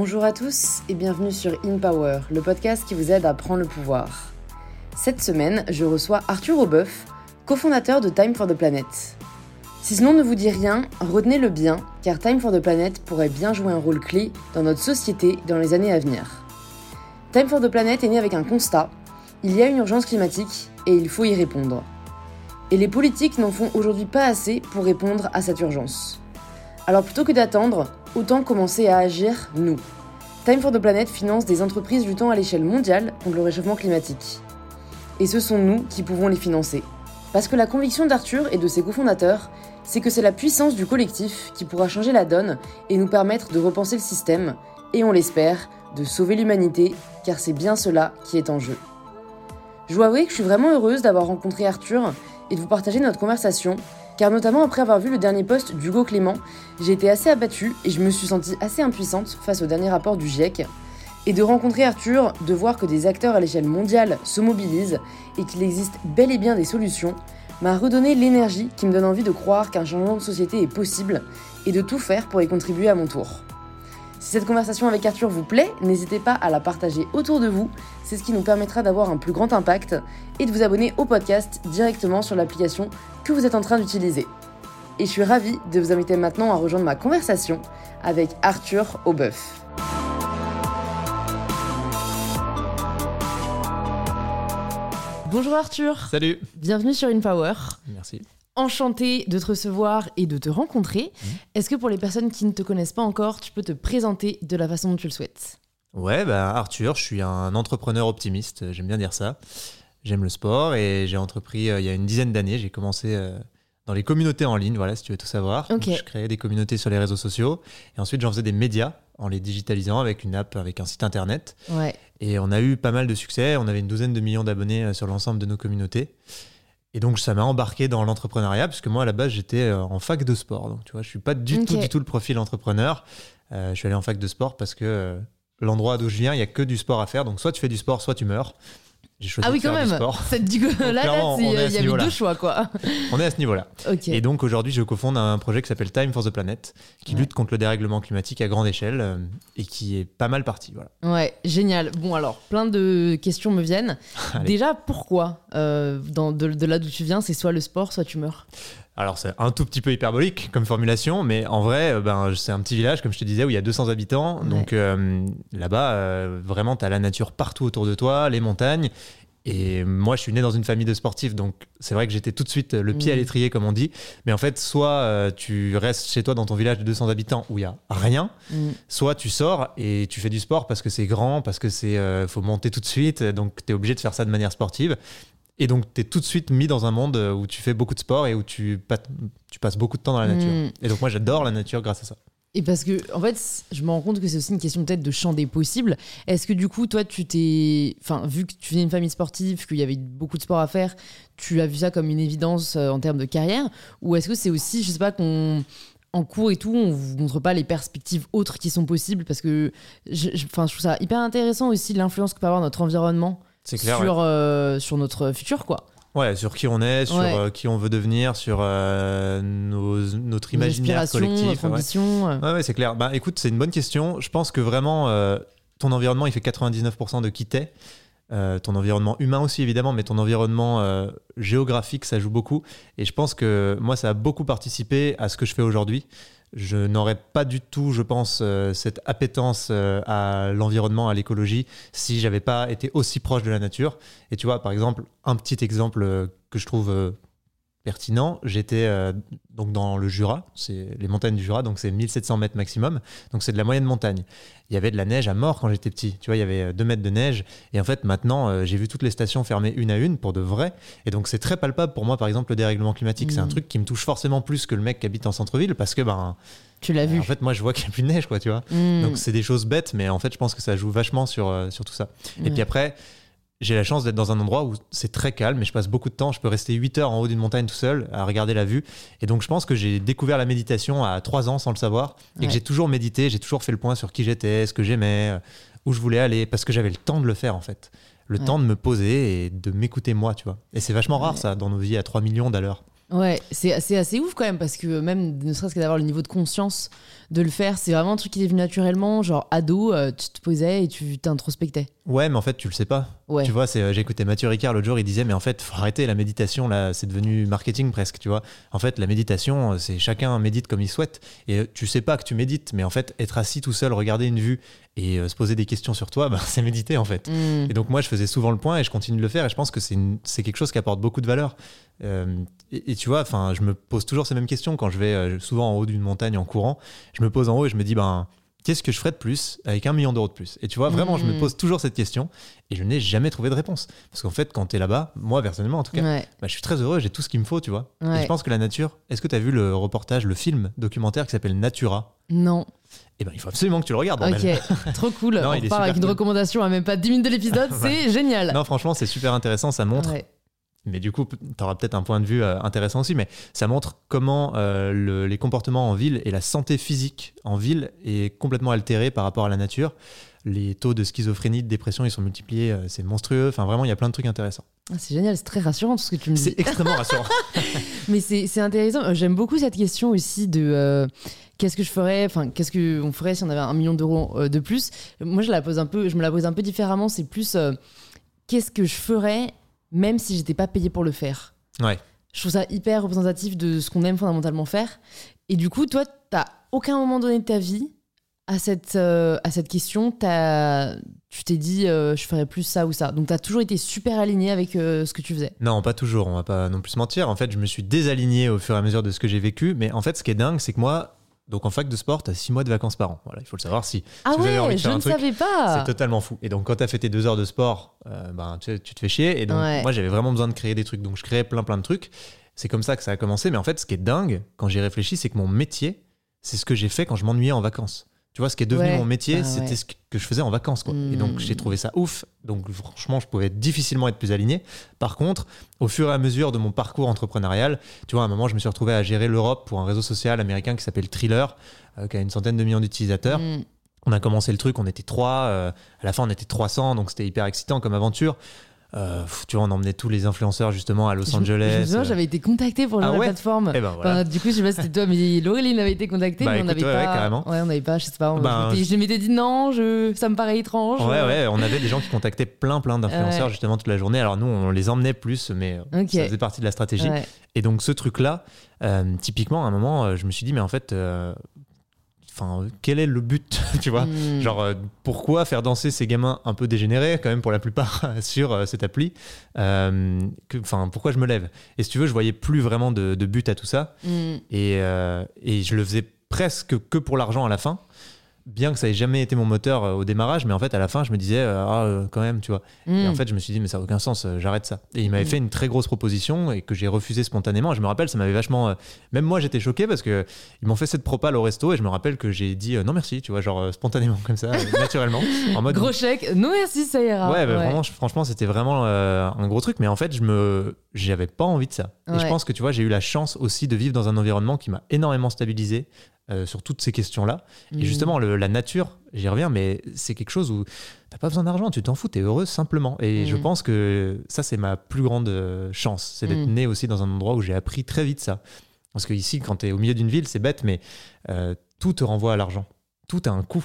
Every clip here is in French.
Bonjour à tous et bienvenue sur In Power, le podcast qui vous aide à prendre le pouvoir. Cette semaine, je reçois Arthur Aubeuf, cofondateur de Time for the Planet. Si ce nom ne vous dit rien, retenez-le bien, car Time for the Planet pourrait bien jouer un rôle clé dans notre société dans les années à venir. Time for the Planet est né avec un constat, il y a une urgence climatique et il faut y répondre. Et les politiques n'en font aujourd'hui pas assez pour répondre à cette urgence. Alors plutôt que d'attendre, autant commencer à agir nous. Time for the Planet finance des entreprises luttant à l'échelle mondiale contre le réchauffement climatique. Et ce sont nous qui pouvons les financer. Parce que la conviction d'Arthur et de ses cofondateurs, c'est que c'est la puissance du collectif qui pourra changer la donne et nous permettre de repenser le système, et on l'espère, de sauver l'humanité, car c'est bien cela qui est en jeu. Je dois avouer que je suis vraiment heureuse d'avoir rencontré Arthur et de vous partager notre conversation, car notamment après avoir vu le dernier post d'Hugo Clément, j'ai été assez abattue et je me suis sentie assez impuissante face au dernier rapport du GIEC. Et de rencontrer Arthur, de voir que des acteurs à l'échelle mondiale se mobilisent et qu'il existe bel et bien des solutions, m'a redonné l'énergie qui me donne envie de croire qu'un changement de société est possible et de tout faire pour y contribuer à mon tour. Si cette conversation avec Arthur vous plaît, n'hésitez pas à la partager autour de vous, c'est ce qui nous permettra d'avoir un plus grand impact et de vous abonner au podcast directement sur l'application que vous êtes en train d'utiliser. Et je suis ravie de vous inviter maintenant à rejoindre ma conversation avec Arthur Aubeuf. Bonjour Arthur. Salut. Bienvenue sur InPower. Merci. Enchanté de te recevoir et de te rencontrer. Mhm. Est-ce que pour les personnes qui ne te connaissent pas encore, tu peux te présenter de la façon dont tu le souhaites? Ouais, bah Arthur, je suis un entrepreneur optimiste, j'aime bien dire ça. J'aime le sport et j'ai entrepris euh, il y a une dizaine d'années, j'ai commencé euh, dans les communautés en ligne, voilà, si tu veux tout savoir. Donc, je créais des communautés sur les réseaux sociaux et ensuite j'en faisais des médias en les digitalisant avec une app, avec un site internet. Ouais. Et on a eu pas mal de succès, on avait une douzaine de millions d'abonnés euh, sur l'ensemble de nos communautés. Et donc ça m'a embarqué dans l'entrepreneuriat, puisque moi à la base j'étais euh, en fac de sport. Donc tu vois, je suis pas du tout, Ok. du tout le profil entrepreneur. Euh, je suis allé en fac de sport parce que euh, l'endroit d'où je viens, il y a que du sport à faire. Donc soit tu fais du sport, soit tu meurs. J'ai choisi Ah oui, de quand faire même. du sport. Ça, du coup, là, là, clairement, c'est- on est à il y avait niveau-là. deux choix, quoi. On est à ce niveau-là. Et donc aujourd'hui, je cofonde un projet qui s'appelle Time for the Planet, qui Ouais. lutte contre le dérèglement climatique à grande échelle euh, et qui est pas mal parti. Voilà. Ouais, génial. Bon, alors, plein de questions me viennent. Déjà, pourquoi euh, dans, de, de là d'où tu viens, c'est soit le sport, soit tu meurs? Alors c'est un tout petit peu hyperbolique comme formulation, mais en vrai, euh, ben, c'est un petit village, comme je te disais, où il y a 200 habitants. Ouais. Donc euh, là-bas, euh, vraiment, tu as la nature partout autour de toi, les montagnes. Et moi, je suis né dans une famille de sportifs, donc c'est vrai que j'étais tout de suite le pied à Mhm. l'étrier, comme on dit. Mais en fait, soit euh, tu restes chez toi dans ton village de 200 habitants où il y a rien, Mm. soit tu sors et tu fais du sport parce que c'est grand, parce que c'est euh, faut monter tout de suite, donc tu es obligé de faire ça de manière sportive. Et donc tu es tout de suite mis dans un monde euh, où tu fais beaucoup de sport et où tu, pa- tu passes beaucoup de temps dans la nature. Mm. Et donc moi j'adore la nature grâce à ça. Et parce que, en fait, je me rends compte que c'est aussi une question peut-être de champ des possibles. Est-ce que du coup, toi, tu t'es. Enfin, vu que tu viens d'une famille sportive, qu'il y avait beaucoup de sport à faire, tu as vu ça comme une évidence euh, en termes de carrière? Ou est-ce que c'est aussi, je sais pas, qu'on. En cours et tout, on vous montre pas les perspectives autres qui sont possibles? Parce que je, je- trouve ça hyper intéressant aussi l'influence que peut avoir notre environnement clair. sur, euh, sur notre futur, quoi. Ouais. Ouais, sur qui on est, sur Ouais. euh, qui on veut devenir, sur euh, nos- notre imaginaire collectif. notre ouais. ambition. euh. Ouais, ouais, c'est clair. Bah, écoute, c'est une bonne question. Je pense que vraiment, euh, ton environnement, il fait 99% de qui t'es. Ton environnement humain aussi, évidemment, mais ton environnement géographique, ça joue beaucoup. Et je pense que moi, ça a beaucoup participé à ce que je fais aujourd'hui. Je n'aurais pas du tout, je pense, euh, cette appétence euh, à l'environnement, à l'écologie, si j'avais pas été aussi proche de la nature. Et tu vois, par exemple, un petit exemple euh, que je trouve pertinent, j'étais euh, donc dans le Jura, c'est les montagnes du Jura, donc c'est 1700 mètres maximum, donc c'est de la moyenne montagne. Il y avait de la neige à mort quand j'étais petit, tu vois, il y avait 2 mètres de neige, et en fait maintenant euh, j'ai vu toutes les stations fermées une à une pour de vrai, et donc c'est très palpable pour moi par exemple le dérèglement climatique, c'est un Mhm. truc qui me touche forcément plus que le mec qui habite en centre-ville, parce que ben, Tu l'as vu. en fait moi je vois qu'il n'y a plus de neige, quoi, tu vois. Mm. Donc c'est des choses bêtes, mais en fait je pense que ça joue vachement sur, euh, sur tout ça. Et puis après, j'ai la chance d'être dans un endroit où c'est très calme et je passe beaucoup de temps. Je peux rester 8 heures en haut d'une montagne tout seul à regarder la vue. Et donc je pense que j'ai découvert la méditation à 3 ans sans le savoir et Ouais. que j'ai toujours médité, j'ai toujours fait le point sur qui j'étais, ce que j'aimais, euh, où je voulais aller, parce que j'avais le temps de le faire en fait. Le Ouais. temps de me poser et de m'écouter moi, tu vois. Et c'est vachement rare Ouais. ça dans nos vies à 3 millions d'à l'heure. Ouais, c'est assez, assez ouf quand même parce que même ne serait-ce que d'avoir le niveau de conscience de le faire, c'est vraiment un truc qui est venu naturellement. Genre ado, euh, tu te posais et tu t'introspectais. Ouais, mais en fait, tu le sais pas. Ouais. Tu vois, c'est, euh, j'ai écouté Mathieu Ricard l'autre jour, il disait, mais en fait, faut arrêter la méditation, là, c'est devenu marketing presque, tu vois. En fait, la méditation, euh, c'est chacun médite comme il souhaite. Et tu sais pas que tu médites, mais en fait, être assis tout seul, regarder une vue et euh, se poser des questions sur toi, bah, c'est méditer en fait. Mm. Et donc moi, je faisais souvent le point et je continue de le faire et je pense que c'est, une- c'est quelque chose qui apporte beaucoup de valeur. Euh, et, et tu vois, enfin, je me pose toujours ces mêmes questions quand je vais euh, souvent en haut d'une montagne en courant. Je me pose en haut et je me dis, ben, qu'est-ce que je ferais de plus avec un million d'euros de plus? Et tu vois, vraiment, je me Mhm. pose toujours cette question et je n'ai jamais trouvé de réponse. Parce qu'en fait, quand tu es là-bas, moi personnellement en tout cas, Ouais. bah, je suis très heureux, j'ai tout ce qu'il me faut, tu vois. Ouais. Et je pense que la nature, est-ce que tu as vu le reportage, le film documentaire qui s'appelle Natura? Non. Eh ben, il faut absolument que tu le regardes. Ok, trop cool. Non, On super avec une recommandation à même pas 10 minutes de l'épisode, c'est génial. Non, franchement, c'est super intéressant. Ça montre Ouais. Mais du coup, tu auras peut-être un point de vue euh, intéressant aussi, mais ça montre comment euh, le- les comportements en ville et la santé physique en ville est complètement altérée par rapport à la nature. Les taux de schizophrénie, de dépression, ils sont multipliés, euh, c'est monstrueux. Enfin, vraiment, il y a plein de trucs intéressants. Ah, c'est génial, c'est très rassurant tout ce que tu me dis. C'est extrêmement rassurant. Mais c'est intéressant. J'aime beaucoup cette question aussi de qu'est-ce que je ferais, enfin qu'est-ce qu'on ferait si on avait un million d'euros de plus? Moi, je la pose un peu, je me la pose un peu différemment. C'est plus qu'est-ce que je ferais même si j'étais pas payé pour le faire. Ouais. Je trouve ça hyper représentatif de ce qu'on aime fondamentalement faire. Et du coup, toi, t'as aucun moment donné de ta vie à cette, euh, à cette question, t'as- tu t'es dit euh, je ferais plus ça ou ça. Donc, t'as toujours été super aligné avec euh, ce que tu faisais. Non, pas toujours, on va pas non plus se mentir. En fait, je me suis désaligné au fur et à mesure de ce que j'ai vécu. Mais en fait, ce qui est dingue, c'est que moi, donc en fac de sport, tu as six mois de vacances par an. Voilà, il faut le savoir. Si, Ah vous avez envie ouais, je un ne truc, savais pas. C'est totalement fou. Et donc, quand tu as fait tes deux heures de sport, euh, ben, tu, te fais chier. Et donc, Ouais. moi, j'avais vraiment besoin de créer des trucs. Donc, je créais plein, plein de trucs. C'est comme ça que ça a commencé. Mais en fait, ce qui est dingue, quand j'y réfléchis, c'est que mon métier, c'est ce que j'ai fait quand je m'ennuyais en vacances. Tu vois, ce qui est devenu Ouais. mon métier, Bah c'était ouais. ce que je faisais en vacances. Quoi. Et Hmm. donc, j'ai trouvé ça ouf. Donc, franchement, je pouvais difficilement être plus aligné. Par contre, au fur et à mesure de mon parcours entrepreneurial, tu vois, à un moment, je me suis retrouvé à gérer l'Europe pour un réseau social américain qui s'appelle Thriller, euh, qui a une centaine de millions d'utilisateurs. Mm. On a commencé le truc, on était trois. euh, à la fin, on était 300, donc c'était hyper excitant comme aventure. Euh, tu vois, on emmenait tous les influenceurs justement à Los Angeles. J'avais été contacté pour Ah la ouais plateforme. et ben voilà. Enfin, du coup, je sais pas si c'était toi, mais Laureline avait été contactée, Bah, mais on n'avait ouais, pas. ouais. Ouais, on n'avait pas, je sais pas. on- Ben, je m'étais- je m'étais dit non, je... ça me paraît étrange. Ouais, ouais, on avait des gens qui contactaient plein, plein d'influenceurs justement toute la journée. Alors nous, on les emmenait plus, mais ça faisait partie de la stratégie. Et donc ce truc-là, euh, typiquement, à un moment, euh, je me suis dit, mais en fait, euh, enfin, quel est le but, tu vois Mm. Genre, euh, pourquoi faire danser ces gamins un peu dégénérés, quand même, pour la plupart, sur euh, cette appli Euh, Enfin, pourquoi je me lève? Et si tu veux, je voyais plus vraiment de, de but à tout ça. Mm. Et, euh, et je le faisais presque que pour l'argent à la fin. Bien que ça ait jamais été mon moteur euh, au démarrage, mais en fait, à la fin, je me disais, euh, ah, euh, quand même, tu vois. Et Mm. en fait, je me suis dit, mais ça n'a aucun sens, j'arrête ça. Et il m'avait Mm. fait une très grosse proposition et que j'ai refusé spontanément. Je me rappelle, ça m'avait vachement. Même moi, j'étais choqué parce que ils m'ont fait cette propale au resto et je me rappelle que j'ai dit non merci, tu vois, genre spontanément, comme ça, naturellement. En mode. Gros chèque, non merci, ça ira. Ouais, bah, Vraiment, je- franchement, c'était vraiment euh, un gros truc, mais en fait, je me, j'avais pas envie de ça. Et je Ouais. pense que tu vois, j'ai eu la chance aussi de vivre dans un environnement qui m'a énormément stabilisé euh, sur toutes ces questions-là. Et justement, le- la nature, j'y reviens, mais c'est quelque chose où t'as pas besoin d'argent, tu t'en fous, t'es heureux simplement. Et je pense que ça, c'est ma plus grande euh, chance, c'est d'être Mm. né aussi dans un endroit où j'ai appris très vite ça. Parce que ici, quand t'es au milieu d'une ville, c'est bête, mais euh, tout te renvoie à l'argent. Tout a un coût.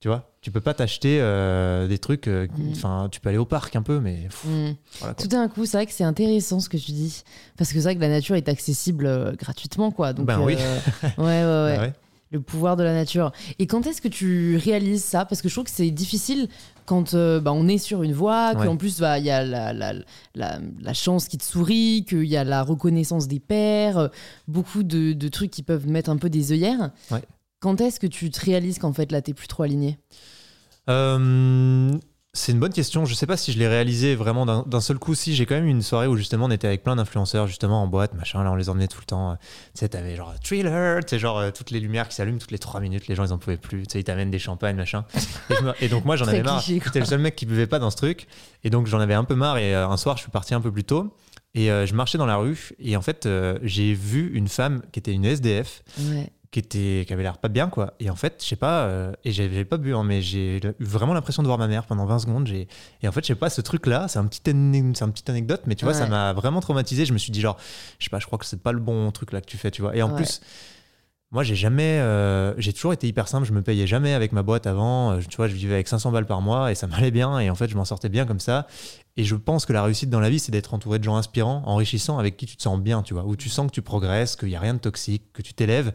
Tu vois, tu peux pas t'acheter euh, des trucs. euh, Mm. Enfin, tu peux aller au parc un peu, mais pff, Mm. voilà. Tout d'un coup, c'est vrai que c'est intéressant ce que tu dis. Parce que c'est vrai que la nature est accessible euh, gratuitement, quoi. Donc, Ben oui. ouais, ouais, ouais. Ah ouais. Le pouvoir de la nature. Et quand est-ce que tu réalises ça? Parce que je trouve que c'est difficile quand euh, bah, on est sur une voie, Ouais. qu'en plus bah, il y a la, la, la, la chance qui te sourit, qu'il y a la reconnaissance des pairs, euh, beaucoup de, de trucs qui peuvent mettre un peu des œillères. Ouais. Quand est-ce que tu te réalises qu'en fait là t'es plus trop aligné Euh, c'est une bonne question. Je sais pas si je l'ai réalisé vraiment d'un seul coup. Si j'ai quand même eu une soirée où justement on était avec plein d'influenceurs justement en boîte, machin. Là, on les emmenait tout le temps. euh, Tu sais, t'avais genre thriller, tu sais, genre euh, toutes les lumières qui s'allument toutes les 3 minutes. Les gens ils en pouvaient plus. Tu sais, ils t'amènent des champagnes, machin. Et, je me- et donc moi j'en avais marre. J'étais le seul mec qui buvait pas dans ce truc. Et donc j'en avais un peu marre. Et euh, un soir je suis parti un peu plus tôt. Et euh, je marchais dans la rue et en fait euh, j'ai vu une femme qui était une SDF Ouais. Qui était qui avait l'air pas bien quoi. Et en fait je sais pas euh, et j'avais pas bu hein, mais j'ai eu vraiment l'impression de voir ma mère pendant 20 secondes. Et en fait je sais pas ce truc là c'est un petit ane- c'est un petite anecdote mais tu vois ça m'a vraiment traumatisé. Je me suis dit genre je sais pas je crois que c'est pas le bon truc là que tu fais tu vois. Et en Ouais. plus moi j'ai jamais euh, j'ai toujours été hyper simple. Je me payais jamais avec ma boîte avant. Euh, tu vois je vivais avec 500 balles par mois et ça m'allait bien. Et en fait je m'en sortais bien comme ça. Et je pense que la réussite dans la vie c'est d'être entouré de gens inspirants enrichissants avec qui tu te sens bien tu vois. Où tu sens que tu progresses qu'il y a rien de toxique que tu t'élèves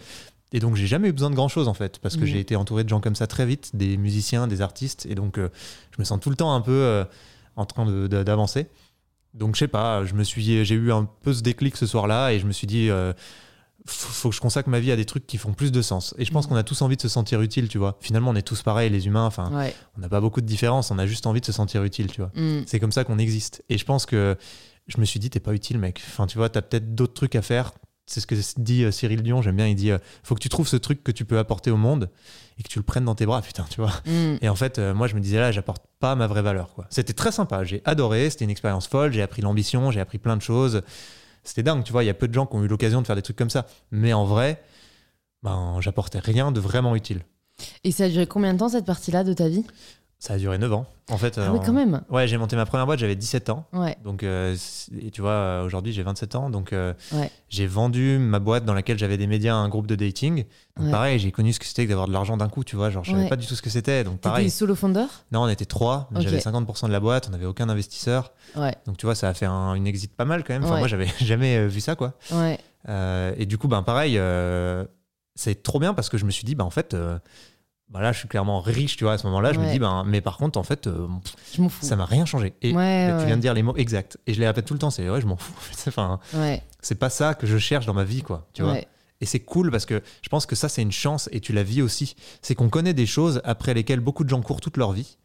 et donc j'ai jamais eu besoin de grand chose en fait parce que Mhm. j'ai été entouré de gens comme ça très vite des musiciens des artistes et donc euh, je me sens tout le temps un peu euh, en train d'avancer donc je sais pas je me suis j'ai eu un peu ce déclic ce soir là et je me suis dit euh, faut, que je consacre ma vie à des trucs qui font plus de sens et je pense Mhm. qu'on a tous envie de se sentir utile tu vois finalement on est tous pareils les humains enfin Ouais. on n'a pas beaucoup de différence on a juste envie de se sentir utile tu vois Mm. c'est comme ça qu'on existe. Et je pense que je me suis dit, t'es pas utile, mec. Enfin, tu vois, t'as peut-être d'autres trucs à faire. C'est ce que dit euh, Cyril Dion, j'aime bien. Il dit, euh, faut que tu trouves ce truc que tu peux apporter au monde et que tu le prennes dans tes bras, putain, tu vois. Mm. Et en fait, euh, moi, je me disais, là, j'apporte pas ma vraie valeur, quoi. C'était très sympa. J'ai adoré. C'était une expérience folle. J'ai appris l'ambition. J'ai appris plein de choses. C'était dingue, tu vois. Il y a peu de gens qui ont eu l'occasion de faire des trucs comme ça. Mais en vrai, ben, j'apportais rien de vraiment utile. Et ça a duré combien de temps cette partie-là de ta vie? Ça a duré 9 ans. En fait, Ah euh, oui, quand même. ouais, j'ai monté ma première boîte, j'avais 17 ans. Ouais. Donc, euh, et tu vois, euh, aujourd'hui, j'ai 27 ans. Donc, euh, Ouais. j'ai vendu ma boîte dans laquelle j'avais des médias à un groupe de dating. Donc, Ouais. pareil, j'ai connu ce que c'était que d'avoir de l'argent d'un coup, tu vois. Genre, je savais pas du tout ce que c'était. Donc, pareil. solo founder Non, on était trois. mais. J'avais 50% de la boîte. On n'avait aucun investisseur. Donc, tu vois, ça a fait un- une exit pas mal quand même. Enfin, moi, j'avais jamais euh, vu ça, quoi. Euh, et du coup, ben, pareil, euh, c'est trop bien parce que je me suis dit, ben, en fait, là, je suis clairement riche, tu vois, à ce moment-là. Je me dis, ben, mais par contre, en fait, euh, Je m'en fous. ça m'a rien changé. Et Ouais, tu viens de dire les mots exacts. Et je les répète tout le temps. C'est ouais, je m'en fous. Enfin, c'est pas ça que je cherche dans ma vie, quoi. Tu vois. Et c'est cool parce que je pense que ça, c'est une chance et tu la vis aussi. C'est qu'on connaît des choses après lesquelles beaucoup de gens courent toute leur vie.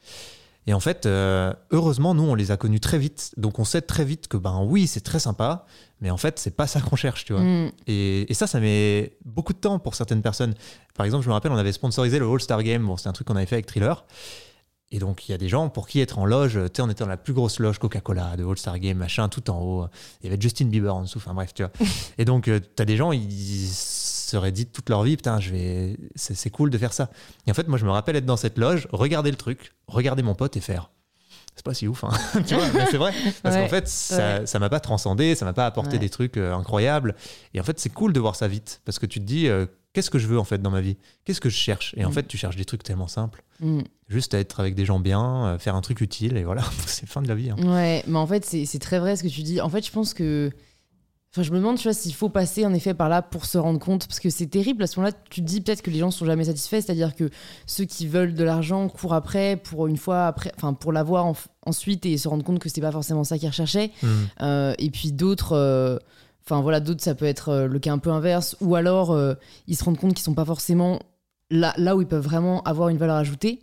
Et en fait, euh, heureusement, nous, on les a connus très vite. Donc, on sait très vite que, ben oui, c'est très sympa, mais en fait, c'est pas ça qu'on cherche, tu vois. Mm. Et, et ça, ça met beaucoup de temps pour certaines personnes. Par exemple, je me rappelle, on avait sponsorisé le All-Star Game. Bon, c'est un truc qu'on avait fait avec Thriller. Et donc, il y a des gens pour qui être en loge, tu sais, on était dans la plus grosse loge Coca-Cola de All-Star Game, machin, tout en haut. Il y avait Justin Bieber en dessous, enfin bref, tu vois. Et donc, tu as des gens, ils seraient dit toute leur vie, putain, je vais, c'est cool de faire ça. Et en fait, moi, je me rappelle être dans cette loge, regarder le truc, regarder mon pote et faire. C'est pas si ouf, hein. tu vois, mais c'est vrai. Parce Ouais, qu'en fait, ça ça m'a pas transcendé, ça m'a pas apporté Ouais. des trucs euh, incroyables. Et en fait, c'est cool de voir ça vite. Parce que tu te dis, euh, qu'est-ce que je veux en fait dans ma vie? Qu'est-ce que je cherche? Et en Mm. fait, tu cherches des trucs tellement simples. Mm. Juste à être avec des gens bien, euh, faire un truc utile, et voilà, c'est fin de la vie. hein. Ouais, mais en fait, c'est c'est très vrai ce que tu dis. En fait, je pense que. Enfin, je me demande, tu vois, s'il faut passer en effet par là pour se rendre compte. Parce que c'est terrible. À ce moment-là, tu te dis peut-être que les gens sont jamais satisfaits. C'est-à-dire que ceux qui veulent de l'argent courent après pour une fois après. Enfin, pour l'avoir en- ensuite et se rendre compte que c'est pas forcément ça qu'ils recherchaient. Mm. Euh, et puis d'autres. euh, Enfin, voilà, d'autres, ça peut être euh, le cas un peu inverse. Ou alors, euh, ils se rendent compte qu'ils sont pas forcément là, là où ils peuvent vraiment avoir une valeur ajoutée.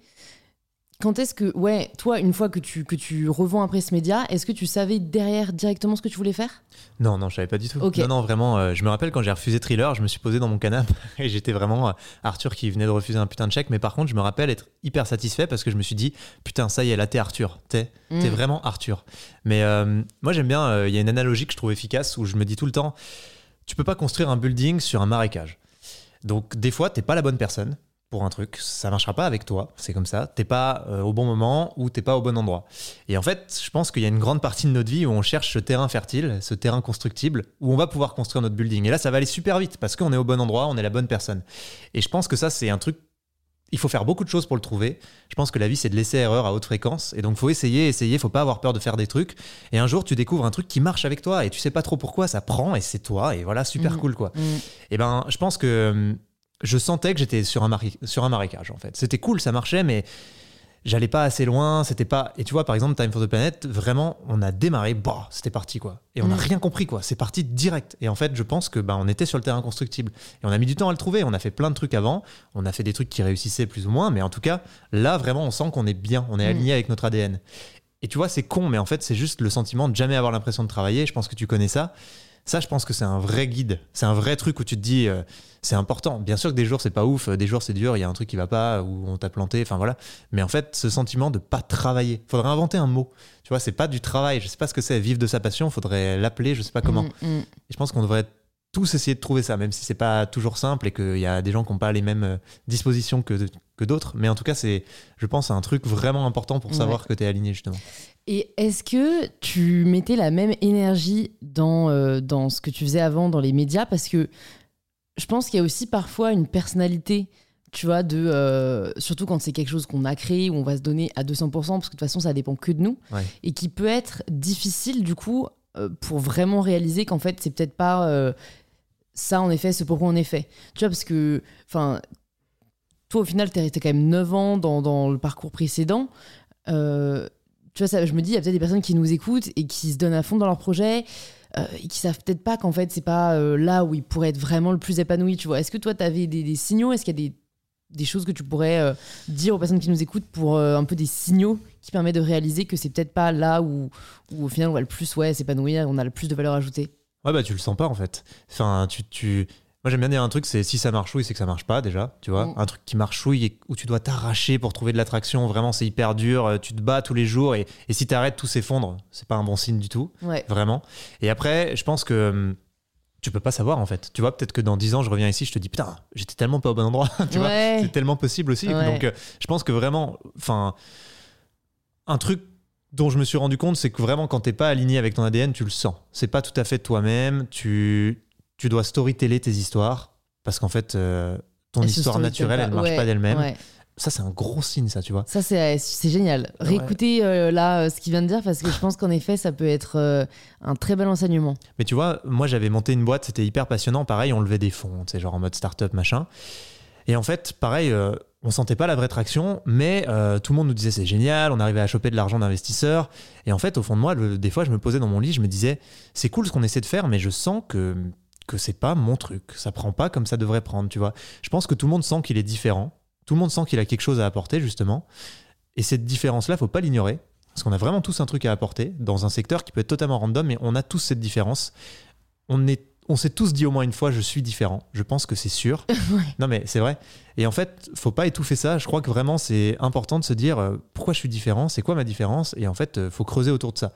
Quand est-ce que, ouais, toi, une fois que tu, que tu revends après ce média, est-ce que tu savais derrière directement ce que tu voulais faire? Non, non, je savais pas du tout. Ok. Non, non, vraiment, euh, je me rappelle quand j'ai refusé Thriller, je me suis posé dans mon canapé et j'étais vraiment euh, Arthur qui venait de refuser un putain de chèque. Mais par contre, je me rappelle être hyper satisfait parce que je me suis dit, putain, ça y est, là, t'es Arthur. T'es Mm. vraiment Arthur. Mais euh, moi, j'aime bien, il y a une analogie que je trouve efficace où je me dis tout le temps, tu peux pas construire un building sur un marécage. Donc, des fois, t'es pas la bonne personne pour un truc, ça marchera pas avec toi, c'est comme ça. T'es pas euh, au bon moment ou t'es pas au bon endroit. Et en fait, je pense qu'il y a une grande partie de notre vie où on cherche ce terrain fertile, ce terrain constructible, où on va pouvoir construire notre building. Et là, ça va aller super vite parce qu'on est au bon endroit, on est la bonne personne. Et je pense que ça, c'est un truc. Il faut faire beaucoup de choses pour le trouver. Je pense que la vie, c'est de laisser erreur à haute fréquence. Et donc, faut essayer, essayer. Faut pas avoir peur de faire des trucs. Et un jour, tu découvres un truc qui marche avec toi et tu sais pas trop pourquoi. Ça prend et c'est toi. Et voilà, super Mhm. cool, quoi. Mm. Et ben, je pense que hum, je sentais que j'étais sur un, mari- sur un marécage, en fait. C'était cool, ça marchait, mais j'allais pas assez loin. C'était pas. Et tu vois, par exemple, Time for the Planet, vraiment, on a démarré, bah, c'était parti, quoi. Et on n'a Mm. rien compris, quoi. C'est parti direct. Et en fait, je pense que ben, on était sur le terrain constructible. Et on a mis du temps à le trouver. On a fait plein de trucs avant. On a fait des trucs qui réussissaient plus ou moins. Mais en tout cas, là, vraiment, on sent qu'on est bien. On est Mm. aligné avec notre ADN. Et tu vois, c'est con, mais en fait, c'est juste le sentiment de jamais avoir l'impression de travailler. Je pense que tu connais ça. Ça, je pense que c'est un vrai guide. C'est un vrai truc où tu te dis, euh, c'est important. Bien sûr que des jours, c'est pas ouf. Des jours, c'est dur. Il y a un truc qui va pas, ou on t'a planté. Enfin, voilà. Mais en fait, ce sentiment de pas travailler. Faudrait inventer un mot. Tu vois, c'est pas du travail. Je sais pas ce que c'est. Vivre de sa passion. Faudrait l'appeler. Je sais pas comment. Mm, mm. Et je pense qu'on devrait tous essayer de trouver ça, même si c'est pas toujours simple et qu'il y a des gens qui n'ont pas les mêmes euh, dispositions que, que d'autres. Mais en tout cas, c'est, je pense, un truc vraiment important pour savoir que tu es aligné, justement. Et est-ce que tu mettais la même énergie dans, euh, dans ce que tu faisais avant dans les médias? Parce que je pense qu'il y a aussi parfois une personnalité tu vois, de, euh, surtout quand c'est quelque chose qu'on a créé, où on va se donner à 200%, parce que de toute façon, ça dépend que de nous, et qui peut être difficile, du coup, pour vraiment réaliser qu'en fait, c'est peut-être pas ça, en effet, c'est pourquoi on est fait. Tu vois, parce que, enfin, toi, au final, t'es resté quand même 9 ans dans, le parcours précédent. Euh, tu vois, ça, je me dis, il y a peut-être des personnes qui nous écoutent et qui se donnent à fond dans leur projet euh, et qui savent peut-être pas qu'en fait, c'est pas euh, là où ils pourraient être vraiment le plus épanouis. Tu vois, est-ce que toi, tu avais des, signaux? Est-ce qu'il y a des, choses que tu pourrais dire aux personnes qui nous écoutent pour un peu des signaux qui permettent de réaliser que c'est peut-être pas là où, où, au final, on va le plus ouais, s'épanouir, on a le plus de valeur ajoutée? Ouais, bah tu le sens pas en fait. Enfin, tu, tu... Moi j'aime bien dire un truc, c'est si ça marche oui, c'est que ça marche pas déjà, tu vois. Mm. Un truc qui marche oui et où tu dois t'arracher pour trouver de l'attraction, vraiment c'est hyper dur, euh, tu te bats tous les jours et, et si t'arrêtes tout s'effondre, c'est pas un bon signe du tout, ouais. vraiment. Et après, je pense que hum, tu peux pas savoir en fait. Tu vois, peut-être que dans 10 ans, je reviens ici, je te dis putain, j'étais tellement pas au bon endroit, tu vois. C'est tellement possible aussi. Donc euh, je pense que vraiment, enfin, un truc dont je me suis rendu compte, c'est que vraiment, quand t'es pas aligné avec ton ADN, tu le sens. C'est pas tout à fait toi-même. Tu, tu dois storyteller tes histoires parce qu'en fait, euh, ton histoire naturelle, elle marche pas d'elle-même. Ça, c'est un gros signe, ça, tu vois. Ça, c'est génial. Réécoutez euh, là euh, ce qu'il vient de dire parce que je pense qu'en effet, ça peut être un très bel enseignement. Mais tu vois, moi, j'avais monté une boîte, c'était hyper passionnant. Pareil, on levait des fonds, c'est genre en mode start-up, machin. Et en fait, pareil, on sentait pas la vraie traction, mais euh, tout le monde nous disait c'est génial, on arrivait à choper de l'argent d'investisseurs. Et en fait, au fond de moi, des fois, je me posais dans mon lit, je me disais c'est cool ce qu'on essaie de faire, mais je sens que que c'est pas mon truc, ça prend pas comme ça devrait prendre, tu vois. Je pense que tout le monde sent qu'il est différent, tout le monde sent qu'il a quelque chose à apporter justement, et cette différence-là, faut pas l'ignorer, parce qu'on a vraiment tous un truc à apporter dans un secteur qui peut être totalement random, mais on a tous cette différence. On est on s'est tous dit au moins une fois je suis différent. Je pense que c'est sûr. Non mais c'est vrai. Et en fait, faut pas étouffer ça. Je crois que vraiment c'est important de se dire euh, pourquoi je suis différent, c'est quoi ma différence? Et en fait, euh, faut creuser autour de ça.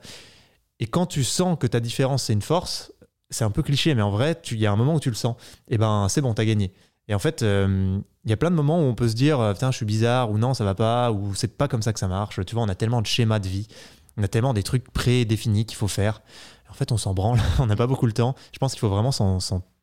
Et quand tu sens que ta différence c'est une force, c'est un peu cliché mais en vrai, il y a un moment où tu le sens. Et eh ben c'est bon, tu as gagné. Et en fait, euh, il y a plein de moments où on peut se dire putain, je suis bizarre ou non, ça va pas ou c'est pas comme ça que ça marche. Tu vois, on a tellement de schémas de vie. On a tellement des trucs prédéfinis qu'il faut faire. En fait, on s'en branle, on n'a pas beaucoup le temps. Je pense qu'il faut vraiment s'en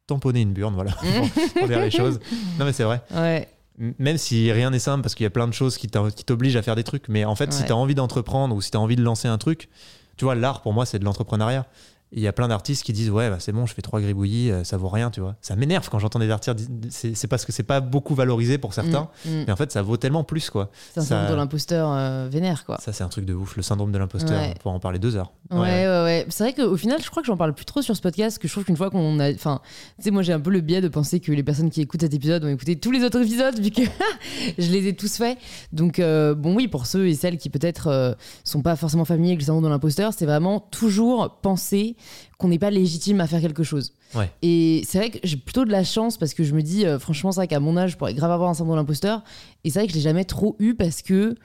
tamponner une burne, voilà, pour, dire les choses. Non, mais c'est vrai. Ouais. Même si rien n'est simple, parce qu'il y a plein de choses qui t'obligent à faire des trucs. Mais en fait, si tu as envie d'entreprendre ou si tu as envie de lancer un truc, tu vois, l'art pour moi, c'est de l'entrepreneuriat il y a plein d'artistes qui disent ouais bah, c'est bon je fais trois gribouillis euh, ça vaut rien tu vois. Ça m'énerve quand j'entends des artistes c'est parce que c'est pas beaucoup valorisé pour certains mm, mm. mais en fait ça vaut tellement plus quoi. C'est un syndrome de l'imposteur euh, vénère quoi. Ça c'est un truc de ouf le syndrome de l'imposteur. On pourra en parler deux heures. Ouais ouais. ouais, c'est vrai qu'au final je crois que j'en parle plus trop sur ce podcast que je trouve qu'une fois qu'on a enfin tu sais moi j'ai un peu le biais de penser que les personnes qui écoutent cet épisode ont écouté tous les autres épisodes vu que je les ai tous faits. Donc euh, bon oui pour ceux et celles qui peut-être sont pas forcément familiers avec le syndrome de l'imposteur c'est vraiment toujours penser qu'on n'est pas légitime à faire quelque chose. Et c'est vrai que j'ai plutôt de la chance parce que je me dis, euh, franchement, c'est vrai qu'à mon âge, je pourrais grave avoir un syndrome de l'imposteur. Et c'est vrai que je l'ai jamais trop eu parce que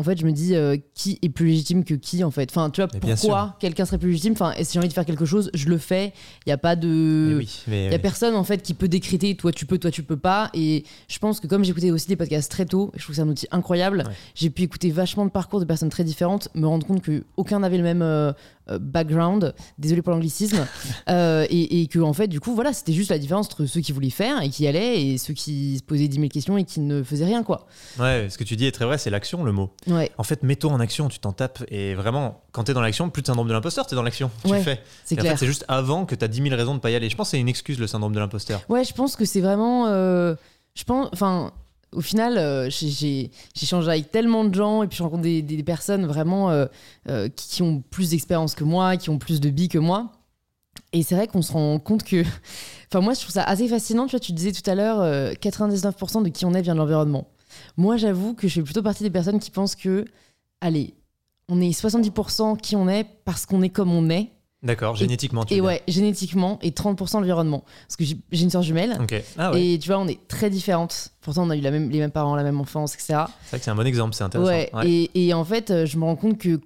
en fait, je me dis euh, qui est plus légitime que qui, en fait. Enfin, tu vois, pourquoi quelqu'un serait plus légitime? Enfin, et si j'ai envie de faire quelque chose, je le fais. Il n'y a pas de. Il y a personne, en fait, qui peut décréter toi tu peux, toi tu peux pas. Et je pense que comme j'écoutais aussi des podcasts très tôt, je trouve que c'est un outil incroyable, j'ai pu écouter vachement de parcours de personnes très différentes, me rendre compte qu'aucun n'avait le même euh, background, désolé pour l'anglicisme, et, et, que, en fait, du coup, voilà, c'était juste la différence entre ceux qui voulaient faire et qui allaient et ceux qui se posaient 10 000 questions et qui ne faisaient rien, quoi. Ouais, ce que tu dis est très vrai, c'est l'action, le mot. En fait, mets-toi en action, tu t'en tapes. Et vraiment, quand tu es dans l'action, plus de syndrome de l'imposteur, tu es dans l'action. Tu fais. C'est En fait, c'est juste avant que tu as 10 000 raisons de pas y aller. Je pense que c'est une excuse, le syndrome de l'imposteur. Ouais, je pense que c'est vraiment. Euh, je pense. Enfin. Au final, euh, j'ai changé avec tellement de gens et puis je rencontre des, personnes vraiment euh, qui, ont plus d'expérience que moi, qui ont plus de billes que moi. Et c'est vrai qu'on se rend compte que. Enfin, moi, je trouve ça assez fascinant. Tu vois, tu disais tout à l'heure, 99% de qui on est vient de l'environnement. Moi, j'avoue que je fais plutôt partie des personnes qui pensent que, allez, on est 70% qui on est parce qu'on est comme on est. D'accord, génétiquement. Tu et ouais, génétiquement et 30% l'environnement. Parce que j'ai une soeur jumelle. Ah ouais. Et tu vois, on est très différentes. Pourtant, on a eu la même, les mêmes parents, la même enfance, etc. C'est vrai que c'est un bon exemple, c'est intéressant. Ouais. Et, et, en fait, je me rends compte que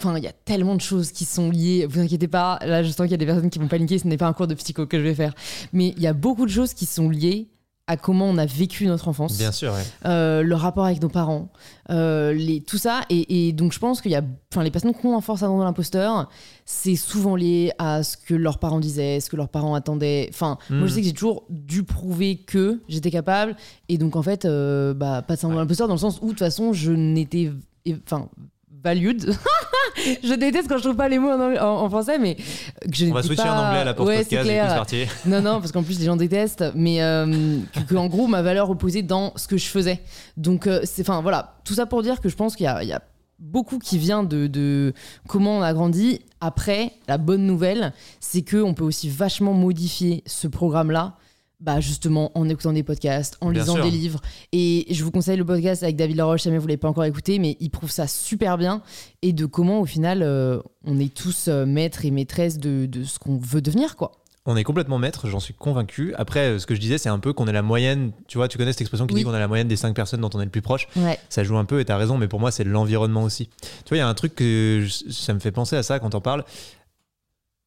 Enfin, il y a tellement de choses qui sont liées. Vous inquiétez pas, là, je sens qu'il y a des personnes qui vont paniquer. Ce n'est pas un cours de psycho que je vais faire. Mais il y a beaucoup de choses qui sont liées à comment on a vécu notre enfance. Bien sûr, ouais. Euh, le rapport avec nos parents, euh, les, tout ça. Et, et donc, je pense qu'il y a. Enfin, les personnes qui ont un fort syndrome de l'imposteur, c'est souvent lié à ce que leurs parents disaient, ce que leurs parents attendaient. Enfin, moi, je sais que j'ai toujours dû prouver que j'étais capable. Et donc, en fait, euh, bah, pas de syndrome de l'imposteur dans le sens où, de toute façon, je n'étais. Enfin. Valued. je déteste quand je trouve pas les mots en, anglais- en- en français, mais que je On va switcher pas... en anglais à la pause ouais, podcast, c'est parti. Non, non, parce qu'en plus, les gens détestent, mais euh, que, en gros, ma valeur reposait dans ce que je faisais. Donc, euh, c'est, enfin, voilà, tout ça pour dire que je pense qu'il y a, il y a beaucoup qui vient de, de comment on a grandi. Après, la bonne nouvelle, c'est qu'on peut aussi vachement modifier ce programme-là. Bah justement en écoutant des podcasts, en Bien lisant sûr. des livres. Et je vous conseille le podcast avec David Laroche, si jamais vous l'avez pas encore écouté, mais il prouve ça super bien. Et de comment au final euh, on est tous euh, maîtres et maîtresses de, de ce qu'on veut devenir, quoi. On est complètement maître, j'en suis convaincu. Après, euh, ce que je disais, c'est un peu qu'on est la moyenne. Tu vois, tu connais cette expression qui Oui. dit qu'on est la moyenne des cinq personnes dont on est le plus proche. Ouais. Ça joue un peu, et t'as raison, mais pour moi, c'est l'environnement aussi. Tu vois, il y a un truc que je- ça me fait penser à ça quand on parle.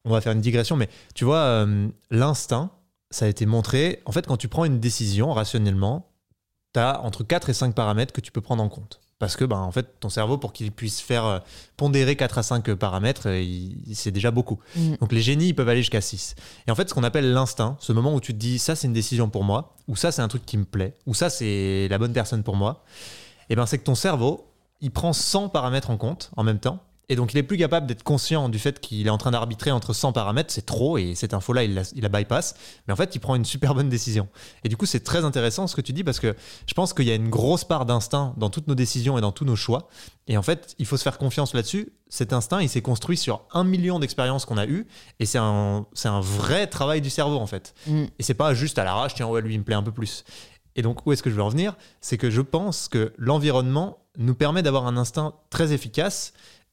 On va faire une digression, mais tu vois, euh, l'instinct, ça a été montré. En fait, quand tu prends une décision rationnellement, t'as entre 4 et 5 paramètres que tu peux prendre en compte. Parce que, ben, en fait, ton cerveau, pour qu'il puisse faire euh, pondérer 4 à 5 paramètres, euh, c'est déjà beaucoup. Mm. Donc les génies, ils peuvent aller jusqu'à 6. Et en fait, ce qu'on appelle l'instinct, ce moment où tu te dis ça, c'est une décision pour moi, ou ça, c'est un truc qui me plaît, ou ça, c'est la bonne personne pour moi, et ben c'est que ton cerveau, il prend 100 paramètres en compte en même temps. Et donc, il est plus capable d'être conscient du fait qu'il est en train d'arbitrer entre 100 paramètres. C'est trop, et cette info-là, il la, il la bypass. Mais en fait, il prend une super bonne décision. Et du coup, c'est très intéressant ce que tu dis parce que je pense qu'il y a une grosse part d'instinct dans toutes nos décisions et dans tous nos choix. Et en fait, il faut se faire confiance là-dessus. Cet instinct, il s'est construit sur un million d'expériences qu'on a eues. Et c'est un, c'est un vrai travail du cerveau, en fait. Mm. Et c'est pas juste à l'arrache, tiens, ouais, lui, il me plaît un peu plus. Et donc, où est-ce que je veux en venir? C'est que je pense que l'environnement nous permet d'avoir un instinct très efficace.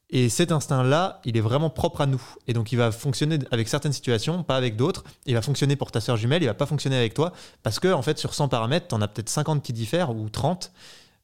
Et cet instinct-là, il est vraiment propre à nous. Et donc, il va fonctionner avec certaines situations, pas avec d'autres. Il va fonctionner pour ta sœur jumelle, il va pas fonctionner avec toi. Parce que, en fait, sur 100 paramètres, tu en as peut-être 50 qui diffèrent ou 30.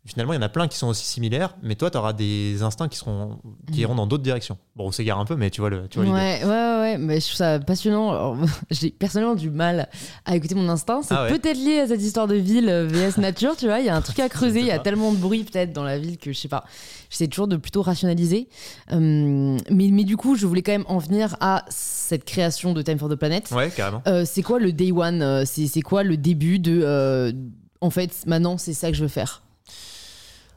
Finalement, il y en a plein qui sont aussi similaires, mais toi, tu auras des instincts qui, seront, qui iront dans d'autres directions. Bon, on s'égare un peu, mais tu vois le- tu vois l'idée. Ouais, ouais, ouais, mais je trouve ça passionnant. Alors, J'ai personnellement du mal à écouter mon instinct. C'est Ah ouais. peut-être lié à cette histoire de ville euh, vs nature, tu vois. Il y a un truc à creuser. Il y a tellement de bruit peut-être dans la ville que je sais pas. J'essaie toujours de plutôt rationaliser. Euh, mais, mais du coup, je voulais quand même en venir à cette création de Time for the Planet. Ouais, carrément. Euh, c'est quoi le day one C'est c'est quoi le début de. euh, en fait, maintenant, c'est ça que je veux faire?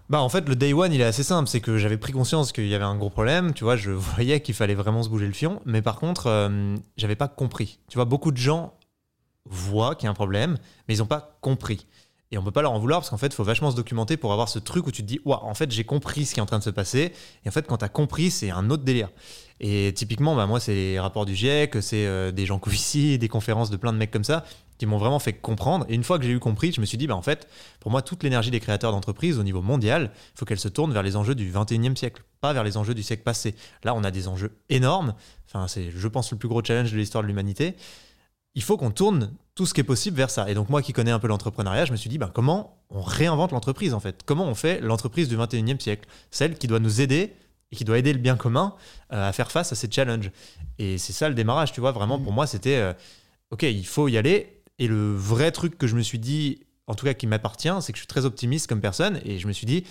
Bah en fait le day one il est assez simple, c'est que j'avais pris conscience qu'il y avait un gros problème, tu vois, je voyais qu'il fallait vraiment se bouger le fion, mais par contre euh, j'avais pas compris. Tu vois, beaucoup de gens voient qu'il y a un problème, mais ils ont pas compris. Et on peut pas leur en vouloir parce qu'en fait il faut vachement se documenter pour avoir ce truc où tu te dis, waouh, en fait j'ai compris ce qui est en train de se passer, et en fait quand t'as compris c'est un autre délire. Et typiquement, bah, moi c'est les rapports du GIEC, c'est euh, des gens ici, des conférences de plein de mecs comme ça qui m'ont vraiment fait comprendre. Et une fois que j'ai eu compris, je me suis dit, bah, en fait, pour moi, toute l'énergie des créateurs d'entreprises au niveau mondial, il faut qu'elle se tourne vers les enjeux du 21e siècle, pas vers les enjeux du siècle passé. Là, on a des enjeux énormes. Enfin, c'est, je pense, le plus gros challenge de l'histoire de l'humanité. Il faut qu'on tourne tout ce qui est possible vers ça. Et donc, moi qui connais un peu l'entrepreneuriat, je me suis dit, ben, comment on réinvente l'entreprise, en fait? Comment on fait l'entreprise du 21e siècle? Celle qui doit nous aider et qui doit aider le bien commun euh, à faire face à ces challenges. Et c'est ça le démarrage, tu vois. Vraiment, pour moi, c'était, euh, OK, il faut y aller. Et le vrai truc que je me suis dit, en tout cas qui m'appartient, c'est que je suis très optimiste comme personne. Et je me suis dit,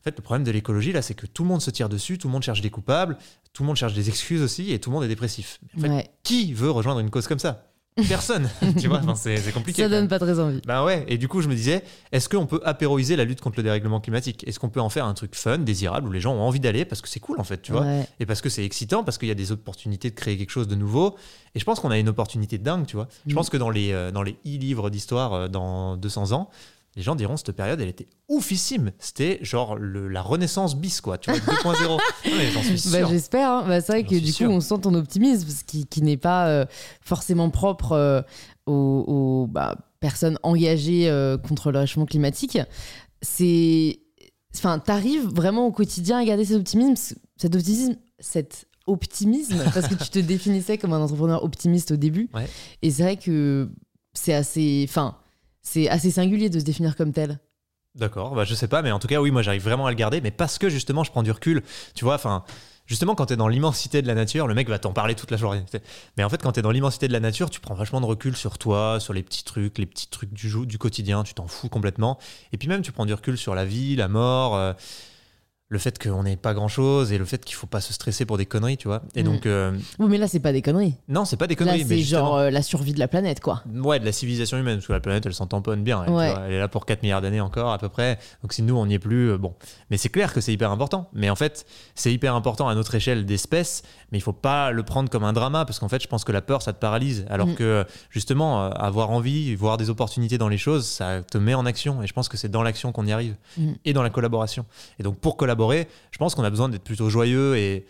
en fait, le problème de l'écologie, là, c'est que tout le monde se tire dessus, tout le monde cherche des coupables, tout le monde cherche des excuses aussi, et tout le monde est dépressif. En fait, ouais. qui veut rejoindre une cause comme ça? Personne. tu vois, Enfin, c'est compliqué. Ça donne pas très envie. Ben ouais, et du coup je me disais, est-ce qu'on peut apéroiser la lutte contre le dérèglement climatique? Est-ce qu'on peut en faire un truc fun, désirable, où les gens ont envie d'aller parce que c'est cool en fait, tu vois? Ouais. Et parce que c'est excitant, parce qu'il y a des opportunités de créer quelque chose de nouveau. Et je pense qu'on a une opportunité dingue, tu vois? Je Mm. pense que dans les, euh, dans les e-livres d'histoire euh, dans 200 ans, les gens diront cette période, elle était oufissime. C'était genre le- la renaissance bis, quoi, tu vois, 2.0. Non, mais j'en suis Bah, sûr. J'espère. hein. Bah, c'est vrai que du sûr. coup, on sent ton optimisme, ce qui, qui n'est pas euh, forcément propre euh, aux, aux, bah, personnes engagées euh, contre le réchauffement climatique. C'est, enfin, t'arrives vraiment au quotidien à garder cet optimisme, cet optimisme, cet optimisme, parce que tu te définissais comme un entrepreneur optimiste au début. Ouais. Et c'est vrai que c'est assez, enfin, c'est assez singulier de se définir comme tel. D'accord, bah je sais pas, mais en tout cas, oui, moi j'arrive vraiment à le garder, mais parce que justement je prends du recul, tu vois, enfin, justement, quand tu es dans l'immensité de la nature, le mec va t'en parler toute la journée. Mais en fait, quand tu es dans l'immensité de la nature, tu prends vachement de recul sur toi, sur les petits trucs, les petits trucs du, du quotidien, tu t'en fous complètement. Et puis même, tu prends du recul sur la vie, la mort. Euh, le fait qu'on n'ait pas grand chose et le fait qu'il faut pas se stresser pour des conneries, tu vois. Et Mm. donc, euh, Oui, mais là, c'est pas des conneries. non, c'est pas des conneries, mais c'est genre euh, la survie de la planète, quoi. Ouais, de la civilisation humaine, parce que la planète, elle s'en tamponne bien. Elle, tu Ouais. vois, elle est là pour 4 milliards d'années encore, à peu près. Donc si nous, on n'y est plus, euh, bon. Mais c'est clair que c'est hyper important. Mais en fait, c'est hyper important à notre échelle d'espèce, mais il faut pas le prendre comme un drama, parce qu'en fait, je pense que la peur, ça te paralyse. Alors Mm. que, justement, avoir envie, voir des opportunités dans les choses, ça te met en action. Et je pense que c'est dans l'action qu'on y arrive. Mm. Et dans la collaboration. Et donc, pour collaborer, je pense qu'on a besoin d'être plutôt joyeux et.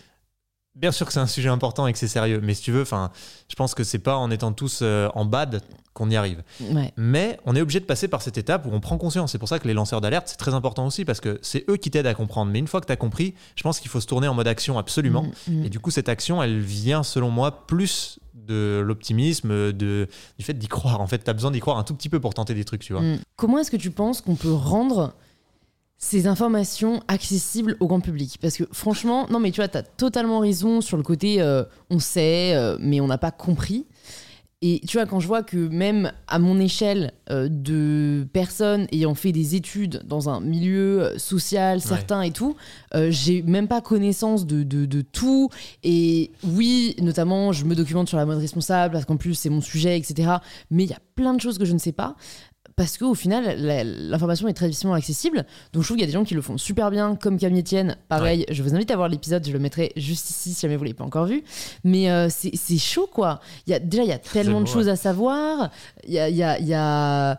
Bien sûr que c'est un sujet important et que c'est sérieux, mais si tu veux, enfin, je pense que c'est pas en étant tous euh, en bad qu'on y arrive. Ouais. Mais on est obligé de passer par cette étape où on prend conscience. C'est pour ça que les lanceurs d'alerte, c'est très important aussi parce que c'est eux qui t'aident à comprendre. Mais une fois que tu as compris, je pense qu'il faut se tourner en mode action absolument. Mm, mm. Et du coup, cette action, elle vient selon moi plus de l'optimisme, de, du fait d'y croire. En fait, tu as besoin d'y croire un tout petit peu pour tenter des trucs, tu vois. Mm. Comment est-ce que tu penses qu'on peut rendre ces informations accessibles au grand public Parce que franchement, non mais tu vois, tu as totalement raison sur le côté euh, on sait, euh, mais on n'a pas compris. Et tu vois, quand je vois que même à mon échelle euh, de personnes ayant fait des études dans un milieu social certain et tout, j'ai même pas connaissance de, de, de tout. Et oui, notamment, je me documente sur la mode responsable parce qu'en plus, c'est mon sujet, etc. Mais il y a plein de choses que je ne sais pas parce qu'au final, l'information est très difficilement accessible. Donc je trouve qu'il y a des gens qui le font super bien, comme Camille Etienne. Pareil, je vous invite à voir l'épisode, je le mettrai juste ici si jamais vous ne l'avez pas encore vu. Mais euh, c'est chaud, quoi. Il y a, déjà, il y a tellement de choses à savoir. Il y a, il y a- il y a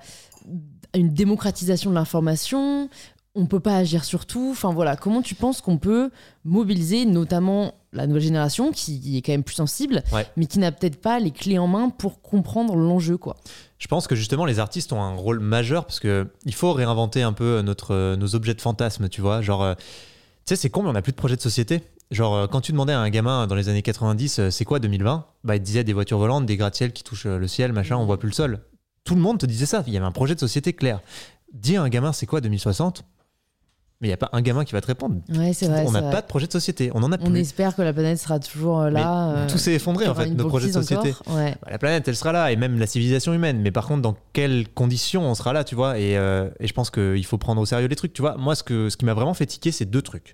une démocratisation de l'information. On peut pas agir sur tout. Enfin voilà, comment tu penses qu'on peut mobiliser notamment la nouvelle génération qui est quand même plus sensible, Ouais. mais qui n'a peut-être pas les clés en main pour comprendre l'enjeu, quoi? Je pense que justement les artistes ont un rôle majeur parce que il faut réinventer un peu notre, euh, nos objets de fantasme, tu vois. Genre, euh, tu sais, c'est con, mais on n'a plus de projet de société. Genre, euh, quand tu demandais à un gamin dans les années 90, euh, c'est quoi 2020 Bah, il te disait des voitures volantes, des gratte-ciels qui touchent euh, le ciel, machin, on voit plus le sol. Tout le monde te disait ça. Il y avait un projet de société clair. Dis à un gamin, c'est quoi 2060 Mais il n'y a pas un gamin qui va te répondre. Ouais, c'est vrai. on n'a pas de projet de société. On en a On plus. espère que la planète sera toujours euh, là. Mais euh, tout s'est effondré en fait, nos projets de société. Ouais. Bah, la planète, elle sera là, et même la civilisation humaine. Mais par contre, dans quelles conditions on sera là, tu vois et, euh, et je pense qu'il faut prendre au sérieux les trucs, tu vois. Moi, ce, que, ce qui m'a vraiment fait tiquer, c'est deux trucs.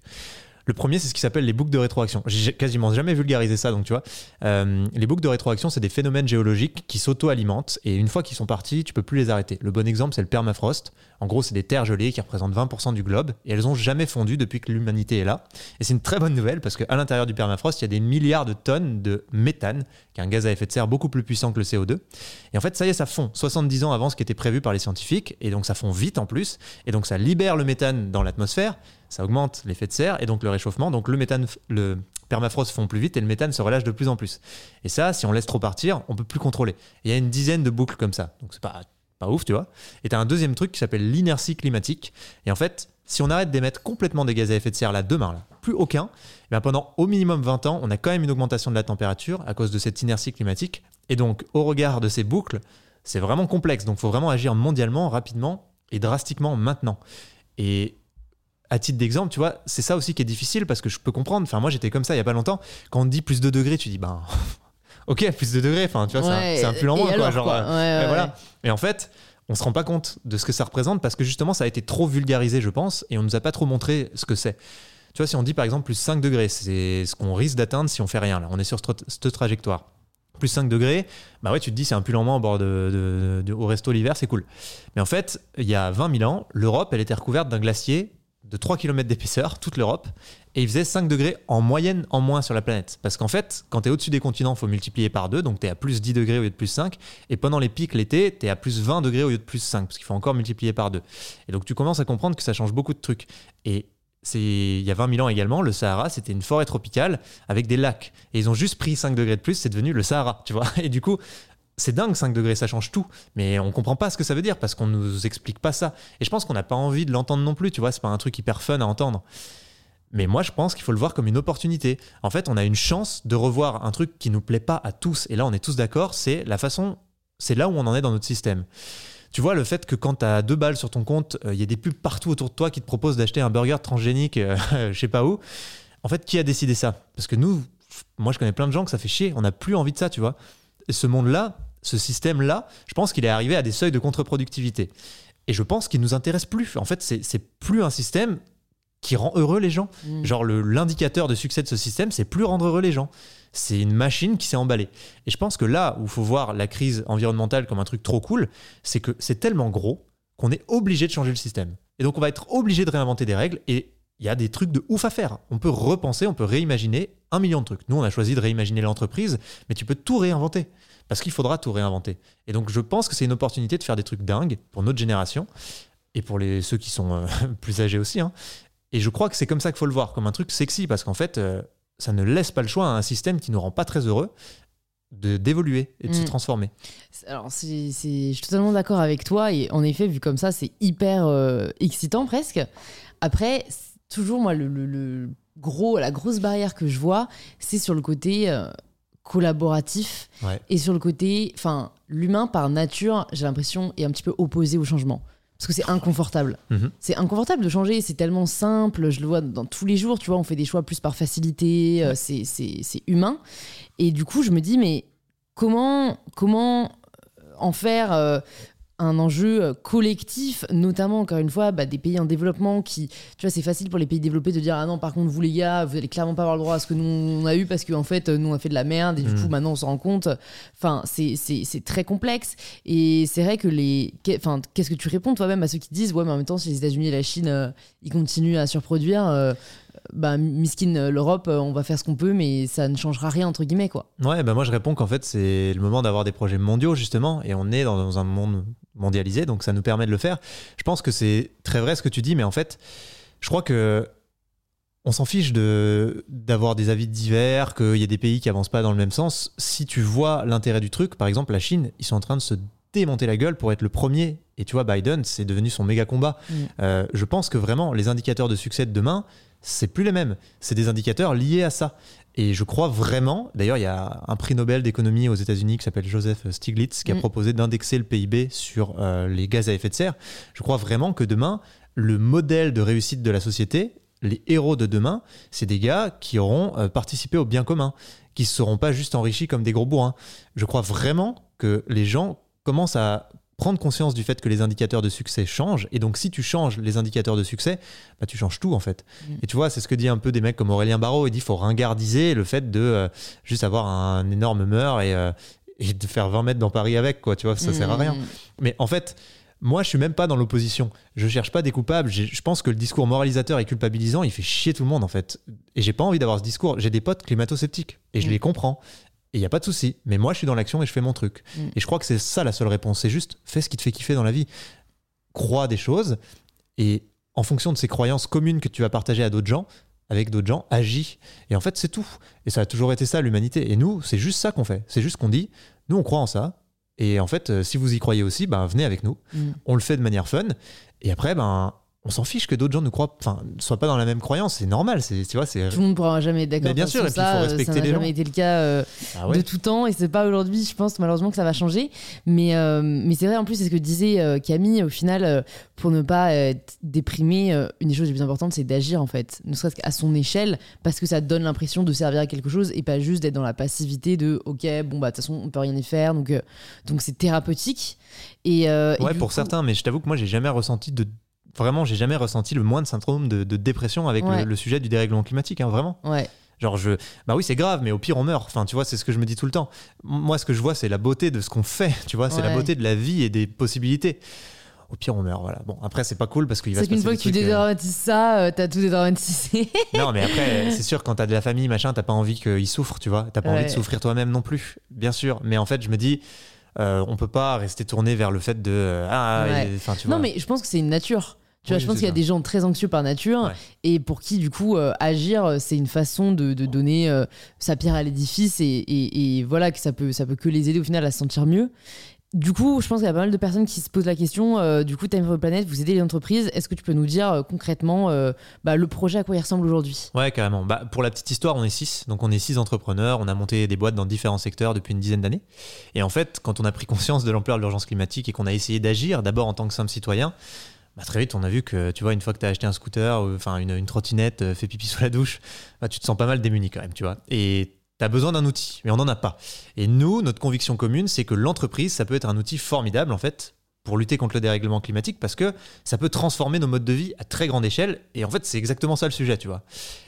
Le premier, c'est ce qui s'appelle les boucles de rétroaction. J'ai quasiment jamais vulgarisé ça, donc tu vois. Euh, les boucles de rétroaction, c'est des phénomènes géologiques qui s'auto-alimentent, et une fois qu'ils sont partis, tu peux plus les arrêter. Le bon exemple, c'est le permafrost. En gros, c'est des terres gelées qui représentent 20% du globe, et elles ont jamais fondu depuis que l'humanité est là. Et c'est une très bonne nouvelle, parce qu'à l'intérieur du permafrost, il y a des milliards de tonnes de méthane, qui est un gaz à effet de serre beaucoup plus puissant que le CO2. Et en fait, ça y est, ça fond 70 ans avant ce qui était prévu par les scientifiques, et donc ça fond vite en plus, et donc ça libère le méthane dans l'atmosphère, ça augmente l'effet de serre et donc le réchauffement, donc le méthane, le permafrost fond plus vite et le méthane se relâche de plus en plus. Et ça, si on laisse trop partir, on peut plus contrôler. Il y a une dizaine de boucles comme ça, donc c'est pas pas ouf, tu vois. Et t'as un deuxième truc qui s'appelle l'inertie climatique. Et en fait, si on arrête d'émettre complètement des gaz à effet de serre là demain, plus aucun, eh bien pendant au minimum 20 ans, on a quand même une augmentation de la température à cause de cette inertie climatique. Et donc, au regard de ces boucles, c'est vraiment complexe. Donc, il faut vraiment agir mondialement, rapidement et drastiquement maintenant. Et à titre d'exemple, tu vois, c'est ça aussi qui est difficile parce que je peux comprendre. Enfin, moi, j'étais comme ça il y a pas longtemps. Quand on dit plus de degrés, tu dis, ben, ok, plus de degrés. Enfin, tu vois, c'est un- Ouais, c'est un, pull en moins, quoi. Genre, quoi euh, Ouais, et voilà. Et en fait, on se rend pas compte de ce que ça représente parce que justement, ça a été trop vulgarisé, je pense, et on nous a pas trop montré ce que c'est. Tu vois, si on dit par exemple plus 5 degrés, c'est ce qu'on risque d'atteindre si on fait rien. Là, on est sur cette cette trajectoire. Plus 5 degrés, bah ouais, tu te dis c'est un pull en moins au bord de, de- de- au resto l'hiver, c'est cool. Mais en fait, il y a 20 000 ans, l'Europe, elle était recouverte d'un glacier de 3 km d'épaisseur, toute l'Europe, et il faisait 5 degrés en moyenne en moins sur la planète. Parce qu'en fait, quand tu es au-dessus des continents, il faut multiplier par 2, donc tu es à plus 10 degrés au lieu de plus 5, et pendant les pics l'été, tu es à plus 20 degrés au lieu de plus 5, parce qu'il faut encore multiplier par 2. Et donc tu commences à comprendre que ça change beaucoup de trucs. Et il y a 20 000 ans également, le Sahara, c'était une forêt tropicale avec des lacs. Et ils ont juste pris 5 degrés de plus, c'est devenu le Sahara, tu vois. Et du coup, c'est dingue 5 degrés, ça change tout. Mais on comprend pas ce que ça veut dire parce qu'on nous explique pas ça. Et je pense qu'on n'a pas envie de l'entendre non plus, tu vois. C'est pas un truc hyper fun à entendre. Mais moi, je pense qu'il faut le voir comme une opportunité. En fait, on a une chance de revoir un truc qui nous plaît pas à tous. Et là, on est tous d'accord, c'est la façon, c'est là où on en est dans notre système. Tu vois, le fait que quand tu as deux balles sur ton compte, euh, il y a des pubs partout autour de toi qui te proposent d'acheter un burger transgénique, euh, je sais pas où. En fait, qui a décidé ça? Parce que nous, moi, je connais plein de gens que ça fait chier. On n'a plus envie de ça, tu vois. Et ce monde-là, ce système-là, je pense qu'il est arrivé à des seuils de contre-productivité. Et je pense qu'il nous intéresse plus. En fait, c'est plus un système qui rend heureux les gens. Mm. Genre, l'indicateur de succès de ce système, c'est plus rendre heureux les gens. C'est une machine qui s'est emballée. Et je pense que là où il faut voir la crise environnementale comme un truc trop cool, c'est que c'est tellement gros qu'on est obligé de changer le système. Et donc, on va être obligé de réinventer des règles. Et il y a des trucs de ouf à faire. On peut repenser, on peut réimaginer un million de trucs. Nous, on a choisi de réimaginer l'entreprise, mais tu peux tout réinventer. Parce qu'il faudra tout réinventer. Et donc, je pense que c'est une opportunité de faire des trucs dingues pour notre génération et pour les, ceux qui sont euh, plus âgés aussi. hein. Et je crois que c'est comme ça qu'il faut le voir, comme un truc sexy, parce qu'en fait, euh, ça ne laisse pas le choix à un système qui nous rend pas très heureux de d'évoluer et de se Mm. transformer. Alors, je suis totalement d'accord avec toi. Et en effet, vu comme ça, c'est hyper euh, excitant presque. Après, toujours, moi, le, le- le gros, la grosse barrière que je vois, c'est sur le côté collaboratif Ouais. et sur le côté. Enfin, l'humain, par nature, j'ai l'impression, est un petit peu opposé au changement. Parce que c'est inconfortable. Mhm. C'est inconfortable de changer, c'est tellement simple, je le vois dans tous les jours, tu vois, on fait des choix plus par facilité, euh, c'est- c'est c'est humain. Et du coup, je me dis, mais comment, comment en faire euh, un enjeu euh, collectif, notamment, encore une fois, bah, des pays en développement qui, tu vois, c'est facile pour les pays développés de dire, ah non, par contre, vous les gars, vous allez clairement pas avoir le droit à ce que nous, on a eu parce qu'en fait, nous, on a fait de la merde et du Mhm. coup, maintenant, on se rend compte. Enfin, c'est- très complexe. Et c'est vrai que les. Enfin, qu'est-ce que tu réponds toi-même à ceux qui disent, ouais, mais en même temps, si les États-Unis et la Chine, euh, ils continuent à surproduire, euh, bah, miskin euh, l'Europe, euh, on va faire ce qu'on peut, mais ça ne changera rien, entre guillemets, quoi. Ouais, bah moi je réponds qu'en fait c'est le moment d'avoir des projets mondiaux justement, et on est dans un monde mondialisé, donc ça nous permet de le faire. Je pense que c'est très vrai ce que tu dis, mais en fait, je crois que on s'en fiche de d'avoir des avis divers, qu'il y ait des pays qui avancent pas dans le même sens. Si tu vois l'intérêt du truc, par exemple la Chine, ils sont en train de se démonter la gueule pour être le premier. Et tu vois, Biden, c'est devenu son méga combat. Mm. Euh, je pense que vraiment, les indicateurs de succès de demain, c'est plus les mêmes. C'est des indicateurs liés à ça. Et je crois vraiment, d'ailleurs, il y a un prix Nobel d'économie aux États-Unis qui s'appelle Joseph Stiglitz qui a Mm. proposé d'indexer le PIB sur euh, les gaz à effet de serre. Je crois vraiment que demain, le modèle de réussite de la société, les héros de demain, c'est des gars qui auront euh, participé au bien commun, qui ne seront pas juste enrichis comme des gros bourrins. Je crois vraiment que les gens commencent à prendre conscience du fait que les indicateurs de succès changent. Et donc, si tu changes les indicateurs de succès, bah, tu changes tout en fait. Mm. Et tu vois, c'est ce que dit un peu des mecs comme Aurélien Barraud. Il dit faut ringardiser le fait de euh, juste avoir un énorme meur et, euh, et de faire 20 mètres dans Paris avec, quoi. Tu vois, ça sert à rien. Mm. Mais en fait, moi, je suis même pas dans l'opposition. Je cherche pas des coupables. Je pense que le discours moralisateur et culpabilisant, il fait chier tout le monde, en fait. Et j'ai pas envie d'avoir ce discours. J'ai des potes climato-sceptiques et je Mm. les comprends. Et il y a pas de souci. Mais moi, je suis dans l'action et je fais mon truc. Mm. Et je crois que c'est ça la seule réponse. C'est juste fais ce qui te fait kiffer dans la vie. Crois des choses et en fonction de ces croyances communes que tu vas partager à d'autres gens, avec d'autres gens, agis. Et en fait, c'est tout. Et ça a toujours été ça, l'humanité. Et nous, c'est juste ça qu'on fait. C'est juste qu'on dit, nous, on croit en ça. Et en fait, euh, si vous y croyez aussi, ben, venez avec nous. Mm. On le fait de manière fun. Et après, ben, on s'en fiche que d'autres gens ne croient, enfin, ne soient pas dans la même croyance. C'est normal. C'est, tu vois, c'est. Tout le monde pourra jamais être d'accord. Mais bien sûr, et puis il ça, faut euh, respecter ça n'a les jamais gens. été le cas euh, Ah ouais. de tout temps et c'est pas aujourd'hui, je pense malheureusement que ça va changer. Mais, euh, mais c'est vrai en plus, c'est ce que disait euh, Camille, au final, pour ne pas être déprimé, une des choses les plus importantes, c'est d'agir en fait, ne serait-ce qu'à son échelle, parce que ça donne l'impression de servir à quelque chose et pas juste d'être dans la passivité de ok, bon bah de toute façon on peut rien y faire, donc donc c'est thérapeutique. Et, et Ouais, pour coup- certains, mais je t'avoue que moi, j'ai jamais ressenti de. Vraiment, j'ai jamais ressenti le moins de syndrome de, de dépression avec Ouais. le, le sujet du dérèglement climatique, hein, vraiment. Ouais, Genre, je. Bah oui, c'est grave, mais au pire, on meurt. Enfin, tu vois, c'est ce que je me dis tout le temps. Moi, ce que je vois, c'est la beauté de ce qu'on fait, tu vois, c'est la beauté de la vie et des possibilités. Au pire, on meurt, voilà. Bon, après, c'est pas cool parce qu'il va se qu'une fois que tu euh, dédramatises ça, euh, t'as tout dédramatisé. Non, mais après, c'est sûr, quand t'as de la famille, machin, t'as pas envie qu'ils souffrent, tu vois. T'as pas envie de souffrir toi-même non plus, bien sûr. Mais en fait, je me dis, euh, on peut pas rester tourné vers le fait de. euh, ah, Ouais. tu Non, vois. mais je pense que c'est une nature. Tu vois, Oui, je pense qu'il y a ça. des gens très anxieux par nature Ouais. et pour qui, du coup, euh, agir, euh, c'est une façon de, de donner euh, sa pierre à l'édifice et, et- et voilà que ça peut, ça peut que les aider au final à se sentir mieux. Du coup, je pense qu'il y a pas mal de personnes qui se posent la question. euh, du coup, Time for the Planet, vous aidez les entreprises. Est-ce que tu peux nous dire euh, concrètement euh, bah, le projet à quoi il ressemble aujourd'hui? Ouais, carrément. Bah, pour la petite histoire, on est six. Donc, on est six entrepreneurs. On a monté des boîtes dans différents secteurs depuis une dizaine d'années. Et en fait, quand on a pris conscience de l'ampleur de l'urgence climatique et qu'on a essayé d'agir, d'abord en tant que simple citoyen, bah, très vite, on a vu que, tu vois, une fois que tu as acheté un scooter, enfin une, une, trottinette, euh, fait pipi sous la douche, bah, tu te sens pas mal démuni quand même, tu vois. Et tu as besoin d'un outil, mais on n'en a pas. Et nous, notre conviction commune, c'est que l'entreprise, ça peut être un outil formidable, en fait, pour lutter contre le dérèglement climatique parce que ça peut transformer nos modes de vie à très grande échelle. Et en fait, c'est exactement ça le sujet, tu vois.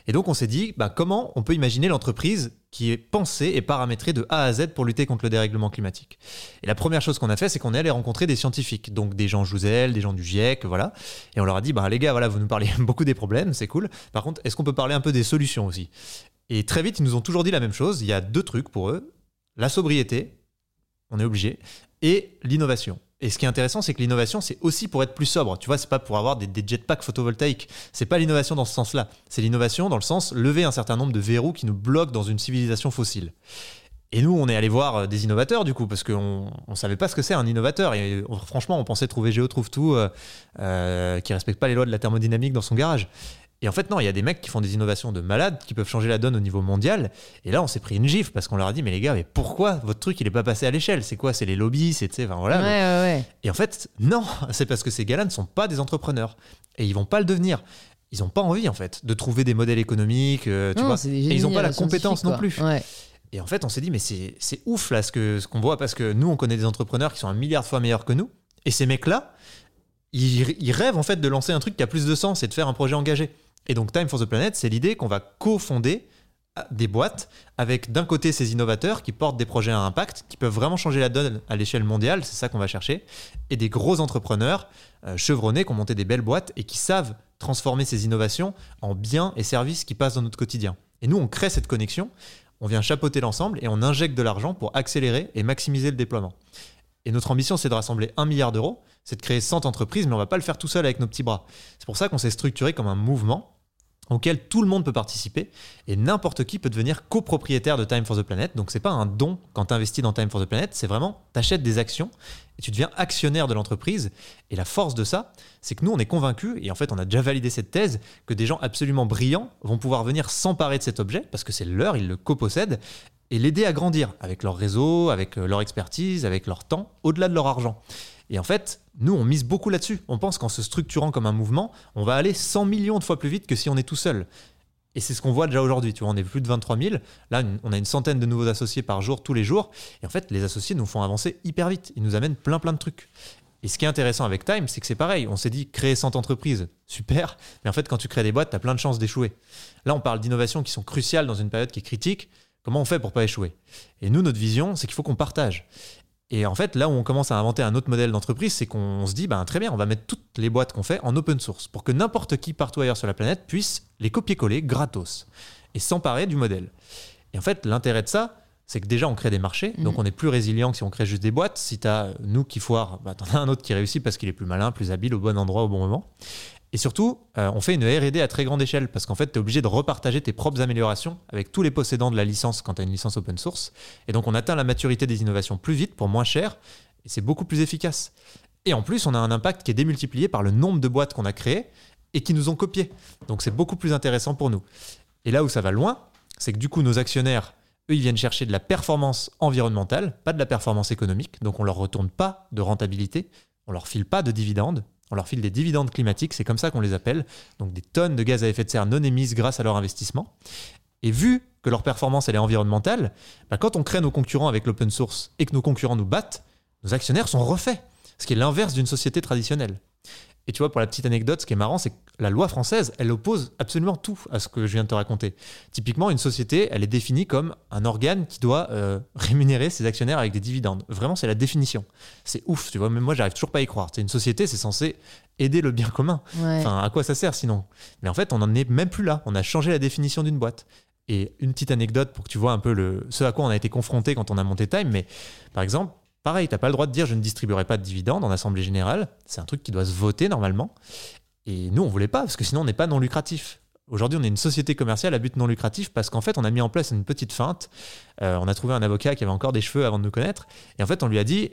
Et donc, on s'est dit, bah, comment on peut imaginer l'entreprise qui est pensée et paramétrée de A à Z pour lutter contre le dérèglement climatique? Et la première chose qu'on a fait, c'est qu'on est allé rencontrer des scientifiques, donc des gens Jouzel, des gens du GIEC, voilà. Et on leur a dit, bah, les gars, voilà, vous nous parlez beaucoup des problèmes, c'est cool. Par contre, est-ce qu'on peut parler un peu des solutions aussi? Et très vite, ils nous ont toujours dit la même chose. Il y a deux trucs pour eux la sobriété, on est obligé, et l'innovation. Et ce qui est intéressant, c'est que l'innovation, c'est aussi pour être plus sobre. Tu vois, c'est pas pour avoir des, jetpacks photovoltaïques. C'est pas l'innovation dans ce sens-là. C'est l'innovation dans le sens lever un certain nombre de verrous qui nous bloquent dans une civilisation fossile. Et nous, on est allé voir euh, des innovateurs du coup, parce qu'on ne savait pas ce que c'est un innovateur. Et franchement, on pensait trouver Géo trouve tout, euh, euh, qui respecte pas les lois de la thermodynamique dans son garage. Et en fait, non, il y a des mecs qui font des innovations de malades qui peuvent changer la donne au niveau mondial. Et là, on s'est pris une gifle parce qu'on leur a dit, mais les gars, mais pourquoi votre truc, il est pas passé à l'échelle? C'est quoi? C'est les lobbies? C'est, enfin, voilà. Ouais, ouais, Et en fait, non, c'est parce que ces gars-là ne sont pas des entrepreneurs. Et ils vont pas le devenir. Ils n'ont pas envie, en fait, de trouver des modèles économiques, euh, tu vois. Et ils n'ont pas la compétence non plus. Et en fait, on s'est dit, mais c'est, ouf, là, ce, que, ce qu'on voit, parce que nous, on connaît des entrepreneurs qui sont un milliard de fois meilleurs que nous. Et ces mecs-là, ils, ils rêvent, en fait, de lancer un truc qui a plus de sens et de faire un projet engagé. Et donc Time for the Planet, c'est l'idée qu'on va cofonder des boîtes avec d'un côté ces innovateurs qui portent des projets à impact, qui peuvent vraiment changer la donne à l'échelle mondiale, c'est ça qu'on va chercher, et des gros entrepreneurs euh, chevronnés qui ont monté des belles boîtes et qui savent transformer ces innovations en biens et services qui passent dans notre quotidien. Et nous, on crée cette connexion, on vient chapeauter l'ensemble et on injecte de l'argent pour accélérer et maximiser le déploiement. Et notre ambition, c'est de rassembler un milliard d'euros, c'est de créer 100 entreprises, mais on va pas le faire tout seul avec nos petits bras. C'est pour ça qu'on s'est structuré comme un mouvement auquel tout le monde peut participer et n'importe qui peut devenir copropriétaire de Time for the Planet. Donc c'est pas un don quand tu investis dans Time for the Planet, c'est vraiment tu achètes des actions et tu deviens actionnaire de l'entreprise. Et la force de ça, c'est que nous on est convaincus et en fait on a déjà validé cette thèse que des gens absolument brillants vont pouvoir venir s'emparer de cet objet parce que c'est leur, ils le copossèdent et l'aider à grandir avec leur réseau, avec euh, leur expertise, avec leur temps, au-delà de leur argent. Et en fait, nous, on mise beaucoup là-dessus. On pense qu'en se structurant comme un mouvement, on va aller 100 millions de fois plus vite que si on est tout seul. Et c'est ce qu'on voit déjà aujourd'hui. Tu vois, on est plus de 23 000. Là, on a une centaine de nouveaux associés par jour, tous les jours. Et en fait, les associés nous font avancer hyper vite. Ils nous amènent plein, plein de trucs. Et ce qui est intéressant avec Time, c'est que c'est pareil. On s'est dit créer 100 entreprises, super. Mais en fait, quand tu crées des boîtes, tu as plein de chances d'échouer. Là, on parle d'innovations qui sont cruciales dans une période qui est critique. Comment on fait pour pas échouer? Et nous, notre vision, c'est qu'il faut qu'on partage. Et en fait, là où on commence à inventer un autre modèle d'entreprise, c'est qu'on se dit, ben, très bien, on va mettre toutes les boîtes qu'on fait en open source pour que n'importe qui partout ailleurs sur la planète puisse les copier-coller gratos et s'emparer du modèle. Et en fait, l'intérêt de ça, c'est que déjà on crée des marchés, donc mm. on est plus résilient que si on crée juste des boîtes. Si tu as nous qui foire, bah, tu en as un autre qui réussit parce qu'il est plus malin, plus habile, au bon endroit, au bon moment. Et surtout, euh, on fait une RD à très grande échelle parce qu'en fait, tu es obligé de repartager tes propres améliorations avec tous les possédants de la licence quand tu as une licence open source. Et donc, on atteint la maturité des innovations plus vite pour moins cher et c'est beaucoup plus efficace. Et en plus, on a un impact qui est démultiplié par le nombre de boîtes qu'on a créées et qui nous ont copiées. Donc, c'est beaucoup plus intéressant pour nous. Et là où ça va loin, c'est que du coup, nos actionnaires, eux, ils viennent chercher de la performance environnementale, pas de la performance économique. Donc, on leur retourne pas de rentabilité, on leur file pas de dividendes, on leur file des dividendes climatiques, c'est comme ça qu'on les appelle, donc des tonnes de gaz à effet de serre non émises grâce à leur investissement. Et vu que leur performance elle est environnementale, bah, quand on crée nos concurrents avec l'open source et que nos concurrents nous battent, nos actionnaires sont refaits, ce qui est l'inverse d'une société traditionnelle. Et tu vois, pour la petite anecdote, ce qui est marrant, c'est que la loi française, elle oppose absolument tout à ce que je viens de te raconter. Typiquement, une société, elle est définie comme un organe qui doit euh, rémunérer ses actionnaires avec des dividendes. Vraiment, c'est la définition. C'est ouf, tu vois, même moi, j'arrive toujours pas à y croire. C'est une société, c'est censé aider le bien commun. Enfin, à quoi ça sert sinon? Mais en fait, on n'en est même plus là. On a changé la définition d'une boîte. Et une petite anecdote pour que tu vois un peu le, ce à quoi on a été confronté quand on a monté Time. Mais par exemple, Pareil, tu n'as pas le droit de dire je ne distribuerai pas de dividendes en assemblée générale. C'est un truc qui doit se voter normalement. Et nous, on voulait pas, parce que sinon, on n'est pas non lucratif. Aujourd'hui, on est une société commerciale à but non lucratif parce qu'en fait, on a mis en place une petite feinte. Euh, on a trouvé un avocat qui avait encore des cheveux avant de nous connaître. Et en fait, on lui a dit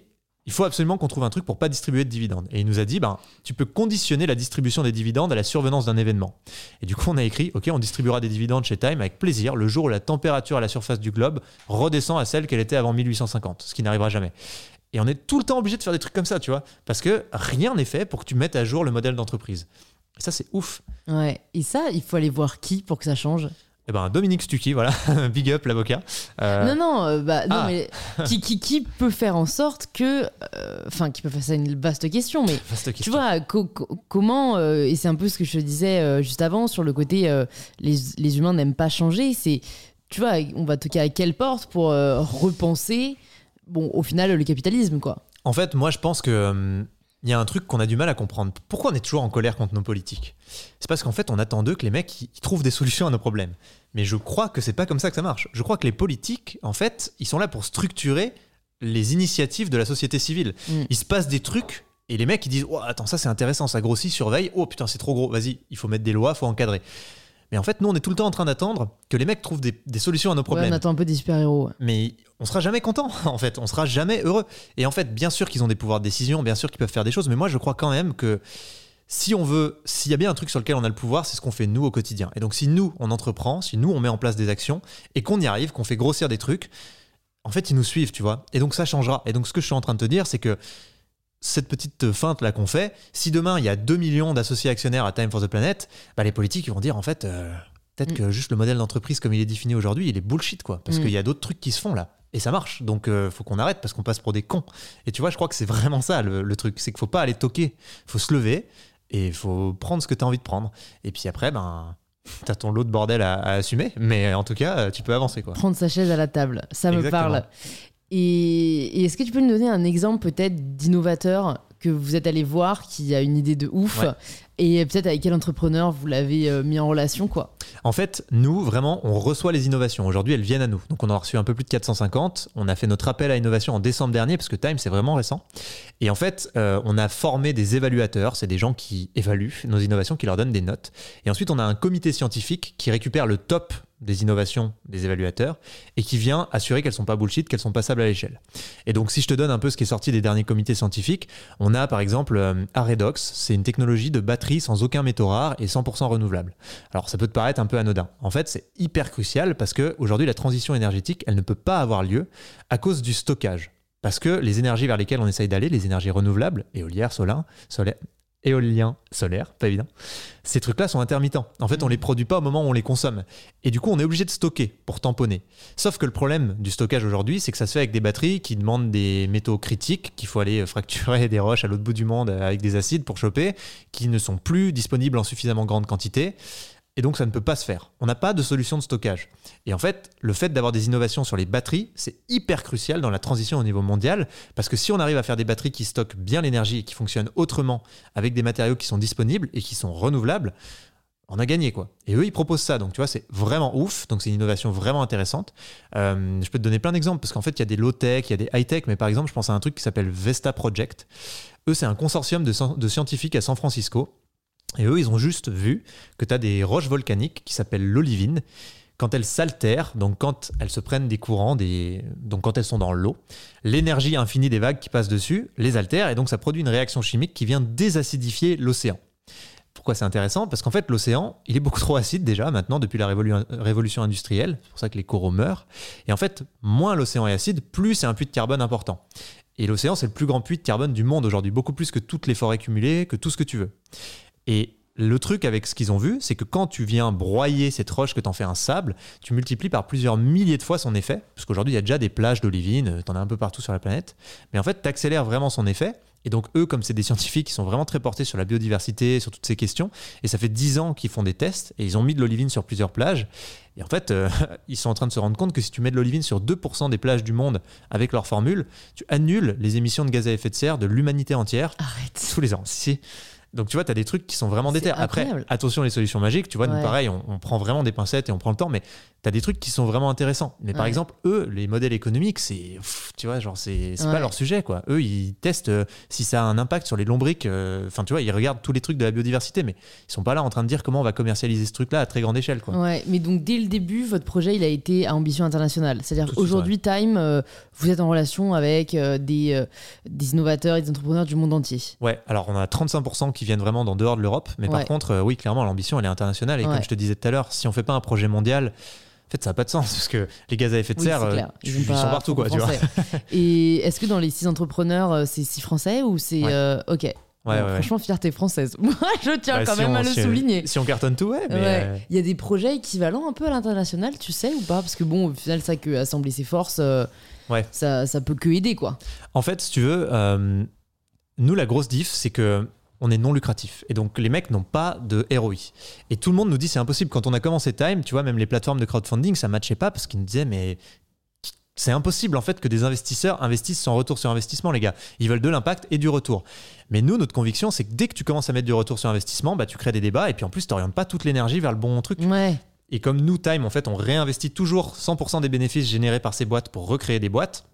il faut absolument qu'on trouve un truc pour pas distribuer de dividendes. Et il nous a dit, ben, tu peux conditionner la distribution des dividendes à la survenance d'un événement. Et du coup, on a écrit, ok, on distribuera des dividendes chez Time avec plaisir le jour où la température à la surface du globe redescend à celle qu'elle était avant 1850, ce qui n'arrivera jamais. Et on est tout le temps obligé de faire des trucs comme ça, tu vois. Parce que rien n'est fait pour que tu mettes à jour le modèle d'entreprise. Et ça, c'est ouf. Ouais. Et ça, il faut aller voir qui pour que ça change? Eh ben, Dominique Stucky, voilà, big up l'avocat. Euh, non, non, euh, bah, non ah. mais qui, qui, qui, peut faire en sorte que. Euh, enfin, qui peut faire ça, une vaste question, mais. Vaste question. Tu vois, comment. et c'est un peu ce que je te disais juste avant sur le côté les, les, humains n'aiment pas changer. C'est. Tu vois, on va toquer à quelle porte pour repenser, bon, au final, le capitalisme, quoi. En fait, moi, je pense que. Il y a un truc qu'on a du mal à comprendre. Pourquoi on est toujours en colère contre nos politiques? C'est parce qu'en fait, on attend d'eux que les mecs ils trouvent des solutions à nos problèmes. Mais je crois que c'est pas comme ça que ça marche. Je crois que les politiques, en fait, ils sont là pour structurer les initiatives de la société civile. Mm. Il se passe des trucs et les mecs ils disent oh, attends ça c'est intéressant, ça grossit, surveille. Oh putain c'est trop gros, vas-y, il faut mettre des lois, faut encadrer. Mais en fait, nous, on est tout le temps en train d'attendre que les mecs trouvent des, solutions à nos problèmes. on attend un peu des super-héros. Mais on sera jamais content, en fait. On sera jamais heureux. Et en fait, bien sûr qu'ils ont des pouvoirs de décision, bien sûr qu'ils peuvent faire des choses, mais moi, je crois quand même que si on veut, s'il y a bien un truc sur lequel on a le pouvoir, c'est ce qu'on fait nous au quotidien. Et donc, si nous, on entreprend, si nous, on met en place des actions et qu'on y arrive, qu'on fait grossir des trucs, en fait, ils nous suivent, tu vois. Et donc, ça changera. Et donc, ce que je suis en train de te dire, c'est que cette petite feinte là qu'on fait, si demain il y a 2 millions d'associés actionnaires à Time for the Planet, bah, les politiques ils vont dire en fait, euh, Peut-être mm. que juste le modèle d'entreprise comme il est défini aujourd'hui, il est bullshit, quoi. Parce mm. qu'il y a d'autres trucs qui se font là. Et ça marche. Donc, euh, faut qu'on arrête parce qu'on passe pour des cons. Et tu vois, je crois que c'est vraiment ça le, truc. C'est qu'il faut pas aller toquer. faut se lever et il faut prendre ce que tu as envie de prendre. Et puis après, ben. T'as ton lot de bordel à, assumer, mais en tout cas, tu peux avancer. Quoi. Prendre sa chaise à la table, ça me parle. Et, est-ce que tu peux nous donner un exemple peut-être d'innovateur que vous êtes allé voir qui a une idée de ouf et peut-être avec quel entrepreneur vous l'avez euh, mis en relation quoi En fait, nous, vraiment, on reçoit les innovations. Aujourd'hui, elles viennent à nous. Donc, on en a reçu un peu plus de 450. On a fait notre appel à innovation en décembre dernier, parce que Time, c'est vraiment récent. Et en fait, euh, on a formé des évaluateurs. C'est des gens qui évaluent nos innovations, qui leur donnent des notes. Et ensuite, on a un comité scientifique qui récupère le top des innovations des évaluateurs et qui vient assurer qu'elles sont pas bullshit, qu'elles sont passables à l'échelle. Et donc si je te donne un peu ce qui est sorti des derniers comités scientifiques, on a par exemple euh, Aredox, c'est une technologie de batterie sans aucun métaux rares et 100% renouvelable. Alors ça peut te paraître un peu anodin. En fait, c'est hyper crucial parce que aujourd'hui la transition énergétique, elle ne peut pas avoir lieu à cause du stockage. Parce que les énergies vers lesquelles on essaye d'aller, les énergies renouvelables, éoliennes, solaire, solaire, éolien solaire, pas évident. Ces trucs-là sont intermittents. En fait, on les produit pas au moment où on les consomme. Et du coup, on est obligé de stocker pour tamponner. Sauf que le problème du stockage aujourd'hui, c'est que ça se fait avec des batteries qui demandent des métaux critiques, qu'il faut aller fracturer des roches à l'autre bout du monde avec des acides pour choper, qui ne sont plus disponibles en suffisamment grande quantité. Et donc, ça ne peut pas se faire. On n'a pas de solution de stockage. Et en fait, le fait d'avoir des innovations sur les batteries, c'est hyper crucial dans la transition au niveau mondial, parce que si on arrive à faire des batteries qui stockent bien l'énergie et qui fonctionnent autrement, avec des matériaux qui sont disponibles et qui sont renouvelables, on a gagné quoi. Et eux, ils proposent ça. Donc tu vois, c'est vraiment ouf. Donc c'est une innovation vraiment intéressante. Euh, je peux te donner plein d'exemples parce qu'en fait, il y a des low-tech, il y a des high-tech, mais par exemple, je pense à un truc qui s'appelle Vesta Project. Eux, c'est un consortium de, de scientifiques à San Francisco et eux, ils ont juste vu que tu as des roches volcaniques qui s'appellent l'olivine. Quand elles s'altèrent, donc quand elles se prennent des courants, donc quand elles sont dans l'eau, l'énergie infinie des vagues qui passent dessus les altère et donc ça produit une réaction chimique qui vient désacidifier l'océan. Pourquoi c'est intéressant? Parce qu'en fait, l'océan, il est beaucoup trop acide déjà maintenant depuis la révolution industrielle. C'est pour ça que les coraux meurent. Et en fait, moins l'océan est acide, plus c'est un puits de carbone important. Et l'océan, c'est le plus grand puits de carbone du monde aujourd'hui, beaucoup plus que toutes les forêts cumulées, que tout ce que tu veux. Et le truc avec ce qu'ils ont vu, c'est que quand tu viens broyer cette roche, que tu en fais un sable, tu multiplies par plusieurs milliers de fois son effet, parce qu'aujourd'hui il y a déjà des plages d'olivine, tu en as un peu partout sur la planète, mais en fait tu accélères vraiment son effet, et donc eux, comme c'est des scientifiques qui sont vraiment très portés sur la biodiversité, sur toutes ces questions, et ça fait 10 ans qu'ils font des tests, et ils ont mis de l'olivine sur plusieurs plages, et en fait euh, ils sont en train de se rendre compte que si tu mets de l'olivine sur 2% des plages du monde avec leur formule, tu annules les émissions de gaz à effet de serre de l'humanité entière Arrête. tous les ans. Si, donc tu vois, tu as des trucs qui sont vraiment déter. Après, attention les solutions magiques, tu vois, pareil, on, prend vraiment des pincettes et on prend le temps, mais tu as des trucs qui sont vraiment intéressants. Mais par exemple, eux, les modèles économiques, c'est, tu vois, genre, c'est pas leur sujet, quoi. Eux, ils testent euh, si ça a un impact sur les lombriques. Euh, enfin, tu vois, ils regardent tous les trucs de la biodiversité, mais ils sont pas là en train de dire comment on va commercialiser ce truc-là à très grande échelle, quoi. Ouais, mais donc dès le début, votre projet, il a été à ambition internationale. C'est-à-dire qu'aujourd'hui, Time, euh, vous êtes en relation avec des, des innovateurs et des entrepreneurs du monde entier. Ouais, alors on a 35% qui viennent vraiment d'en dehors de l'Europe, mais par contre, oui, clairement, l'ambition, elle est internationale. Et comme je te disais tout à l'heure, si on fait pas un projet mondial, En fait, ça n'a pas de sens parce que les gaz à effet de Oui, serre, euh, ils, sont partout, quoi, tu vois. franco-français. Et est-ce que dans les six entrepreneurs, euh, c'est six français ou c'est. Ouais. euh, ok. Ouais. Franchement, fierté française. Moi, je tiens Bah, quand si même on- à le si- souligner. Si on cartonne tout, ouais, mais. Euh, Il y a des projets équivalents un peu à l'international, tu sais ou pas? Parce que bon, au final, ça que assembler ses forces, euh, Ouais. ça, ça peut que aider, quoi. En fait, si tu veux, euh, nous, la grosse diff, c'est que on est non lucratif. Et donc, les mecs n'ont pas de ROI. Et tout le monde nous dit c'est impossible. Quand on a commencé Time, tu vois, même les plateformes de crowdfunding, ça matchait pas parce qu'ils nous disaient mais c'est impossible en fait que des investisseurs investissent sans retour sur investissement, les gars. Ils veulent de l'impact et du retour. Mais nous, notre conviction, c'est que dès que tu commences à mettre du retour sur investissement, bah, tu crées des débats et puis en plus, tu n'orientes pas toute l'énergie vers le bon truc. Ouais. Et comme nous, Time, en fait, on réinvestit toujours 100% des bénéfices générés par ces boîtes pour recréer des boîtes,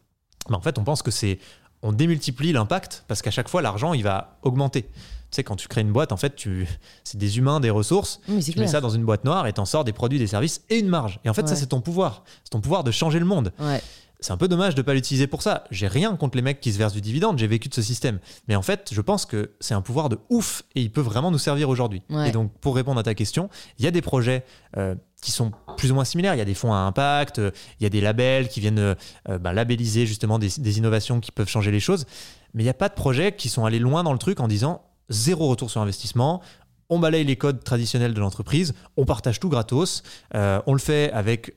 bah, en fait, on pense que c'est. On démultiplie l'impact parce qu'à chaque fois, l'argent, il va augmenter. Tu sais, quand tu crées une boîte, en fait, tu... c'est des humains, des ressources. Oui, Tu mets ça dans une boîte noire et t'en sors des produits, des services et une marge. Et en fait, ça, c'est ton pouvoir. C'est ton pouvoir de changer le monde. Ouais. C'est un peu dommage de ne pas l'utiliser pour ça. J'ai rien contre les mecs qui se versent du dividende, j'ai vécu de ce système. Mais en fait, je pense que c'est un pouvoir de ouf et il peut vraiment nous servir aujourd'hui. Ouais. Et donc, pour répondre à ta question, il y a des projets euh, qui sont plus ou moins similaires. Il y a des fonds à impact, euh, il y a des labels qui viennent euh, bah, labelliser justement des, des innovations qui peuvent changer les choses. Mais il n'y a pas de projets qui sont allés loin dans le truc en disant zéro retour sur investissement. On balaye les codes traditionnels de l'entreprise, on partage tout gratos, euh, on le fait avec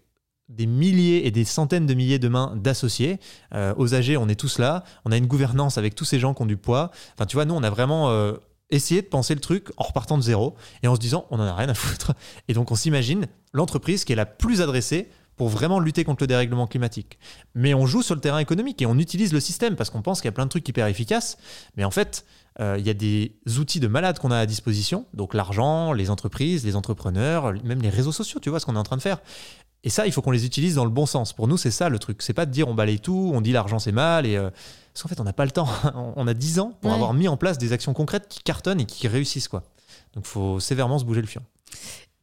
des milliers et des centaines de milliers de mains d'associés. Euh, aux AG, on est tous là. On a une gouvernance avec tous ces gens qui ont du poids. Enfin, tu vois, nous, on a vraiment euh, essayé de penser le truc en repartant de zéro et en se disant, on en a rien à foutre. Et donc, on s'imagine l'entreprise qui est la plus adressée pour vraiment lutter contre le dérèglement climatique. Mais on joue sur le terrain économique et on utilise le système parce qu'on pense qu'il y a plein de trucs hyper efficaces. Mais en fait, euh, il y a des outils de malade qu'on a à disposition. Donc l'argent, les entreprises, les entrepreneurs, même les réseaux sociaux, tu vois ce qu'on est en train de faire. Et ça, il faut qu'on les utilise dans le bon sens. Pour nous, c'est ça le truc. C'est pas de dire on balaye tout, on dit l'argent c'est mal. Et, euh, Parce qu'en fait, on n'a pas le temps. on a 10 ans pour Ouais. avoir mis en place des actions concrètes qui cartonnent et qui réussissent. quoi. Donc il faut sévèrement se bouger le fion.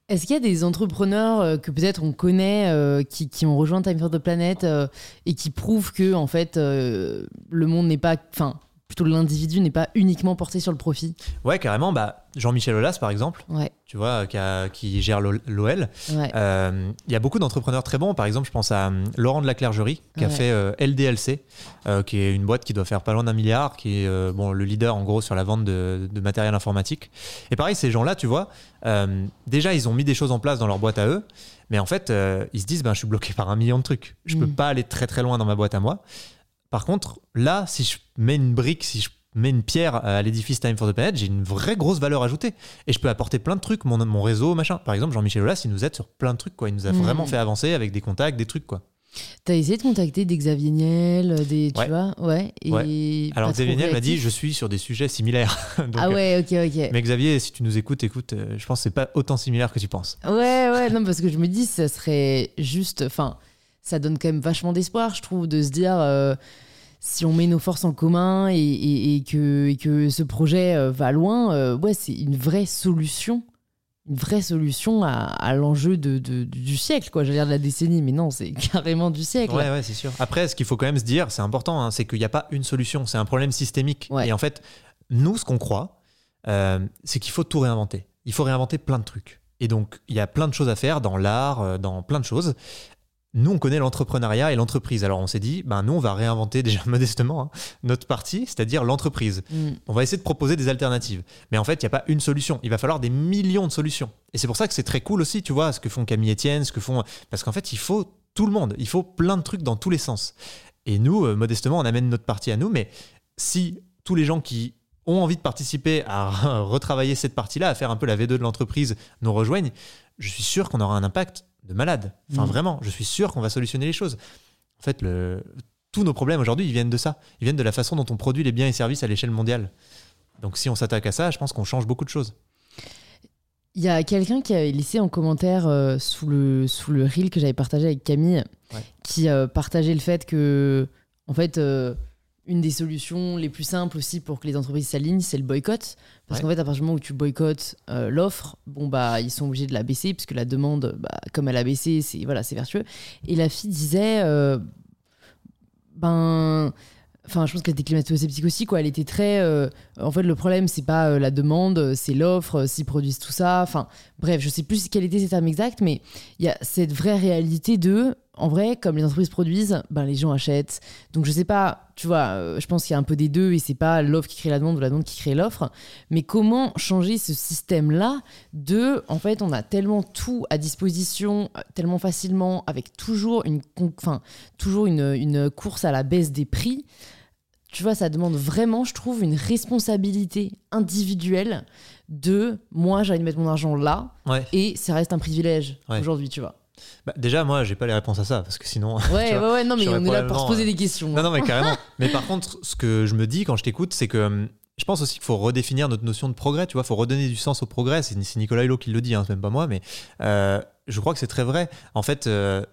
Est-ce qu'il y a des entrepreneurs euh, que peut-être on connaît euh, qui, qui ont rejoint Time for the Planet euh, et qui prouvent que en fait le monde n'est pas, enfin plutôt l'individu n'est pas uniquement porté sur le profit Ouais, carrément. Bah, Jean-Michel Aulas, par exemple, Ouais, tu vois, qui, a- qui gère l'O- l'OL. ouais. Euh, Il y a beaucoup d'entrepreneurs très bons. Par exemple, je pense à hum, Laurent de la Clergerie, qui a fait euh, LDLC, euh, qui est une boîte qui doit faire pas loin d'un milliard, qui est euh, bon, le leader en gros sur la vente de, de matériel informatique. Et pareil, ces gens-là, tu vois, euh, déjà, ils ont mis des choses en place dans leur boîte à eux, mais en fait, euh, ils se disent, ben, je suis bloqué par un million de trucs. Je peux Mm. pas aller très très loin dans ma boîte à moi. Par contre, là, si je mets une brique, si je mets une pierre à l'édifice Time for the Planet, j'ai une vraie grosse valeur ajoutée. Et je peux apporter plein de trucs, mon, mon réseau, machin. Par exemple, Jean-Michel Aulas, il nous aide sur plein de trucs, quoi. Il nous a Mm. vraiment fait avancer avec des contacts, des trucs, quoi. T'as essayé de contacter des Xavier Niel, des, tu Ouais. vois, ouais. Et Alors Xavier Niel m'a dit, je suis sur des sujets similaires. Donc, ah euh, ouais, ok, ok. Mais Xavier, si tu nous écoutes, écoute, euh, je pense que c'est pas autant similaire que tu penses. Ouais, ouais, non, parce que je me dis, ça serait juste. Enfin, ça donne quand même vachement d'espoir, je trouve, de se dire. euh, si on met nos forces en commun et, et- et que, et que ce projet euh, va loin, euh, ouais, c'est une vraie solution. Une vraie solution à, à l'enjeu de, de- du siècle, quoi. J'allais dire de la décennie, mais non, c'est carrément du siècle. Ouais, ouais, c'est sûr. Après, ce qu'il faut quand même se dire, c'est important, hein, c'est qu'il n'y a pas une solution, c'est un problème systémique. Ouais. Et en fait, nous, ce qu'on croit, euh, c'est qu'il faut tout réinventer. Il faut réinventer plein de trucs. Et donc, il y a plein de choses à faire dans l'art, dans plein de choses. Nous, on connaît l'entrepreneuriat et l'entreprise. Alors, on s'est dit, ben, nous, on va réinventer déjà modestement hein, notre partie, c'est-à-dire l'entreprise. Mm. On va essayer de proposer des alternatives. Mais en fait, il n'y a pas une solution. Il va falloir des millions de solutions. Et c'est pour ça que c'est très cool aussi, tu vois, ce que font Camille Etienne, ce que font. Parce qu'en fait, il faut tout le monde. Il faut plein de trucs dans tous les sens. Et nous, euh, modestement, on amène notre partie à nous. Mais si tous les gens qui ont envie de participer à retravailler cette partie-là, à faire un peu la V2 de l'entreprise, nous rejoignent, je suis sûr qu'on aura un impact de malade. Enfin, Mm. vraiment, je suis sûr qu'on va solutionner les choses. En fait, le... tous nos problèmes aujourd'hui, ils viennent de ça. Ils viennent de la façon dont on produit les biens et services à l'échelle mondiale. Donc, si on s'attaque à ça, je pense qu'on change beaucoup de choses. Il y a quelqu'un qui avait laissé en commentaire euh, sous, le, sous le reel que j'avais partagé avec Camille, Ouais. qui euh, partageait le fait que, en fait, euh, une des solutions les plus simples aussi pour que les entreprises s'alignent, c'est le boycott. Parce Ouais. qu'en fait, à partir du moment où tu boycottes euh, l'offre, bon, bah, ils sont obligés de la baisser, puisque la demande, bah, comme elle a baissé, c'est voilà, c'est vertueux. Et la fille disait, euh, ben, Enfin, je pense qu'elle était climato-sceptique aussi, quoi. Elle était très. euh, en fait, le problème, c'est pas la demande, c'est l'offre, s'ils produisent tout ça. Enfin, bref, je sais plus quel était ces termes exacts, mais il y a cette vraie réalité de. En vrai, comme les entreprises produisent, ben, les gens achètent. Donc, je sais pas, tu vois, euh, je pense qu'il y a un peu des deux et c'est pas l'offre qui crée la demande ou la demande qui crée l'offre. Mais comment changer ce système-là de. En fait, on a tellement tout à disposition, euh, tellement facilement, avec toujours une, enfin, toujours une, une course à la baisse des prix tu vois, ça demande vraiment, je trouve, une responsabilité individuelle de moi, j'ai envie de mettre mon argent là, Ouais. et ça reste un privilège Ouais. aujourd'hui, tu vois. Bah, déjà, moi, j'ai pas les réponses à ça parce que sinon. Ouais, ouais, vois, ouais, non, mais on est là pour se poser euh, des questions. Non, non, mais carrément. mais par contre, ce que je me dis quand je t'écoute, c'est que hum, je pense aussi qu'il faut redéfinir notre notion de progrès. Tu vois, faut redonner du sens au progrès. C'est Nicolas Hulot qui le dit, hein, c'est même pas moi, mais euh, je crois que c'est très vrai. En fait, euh,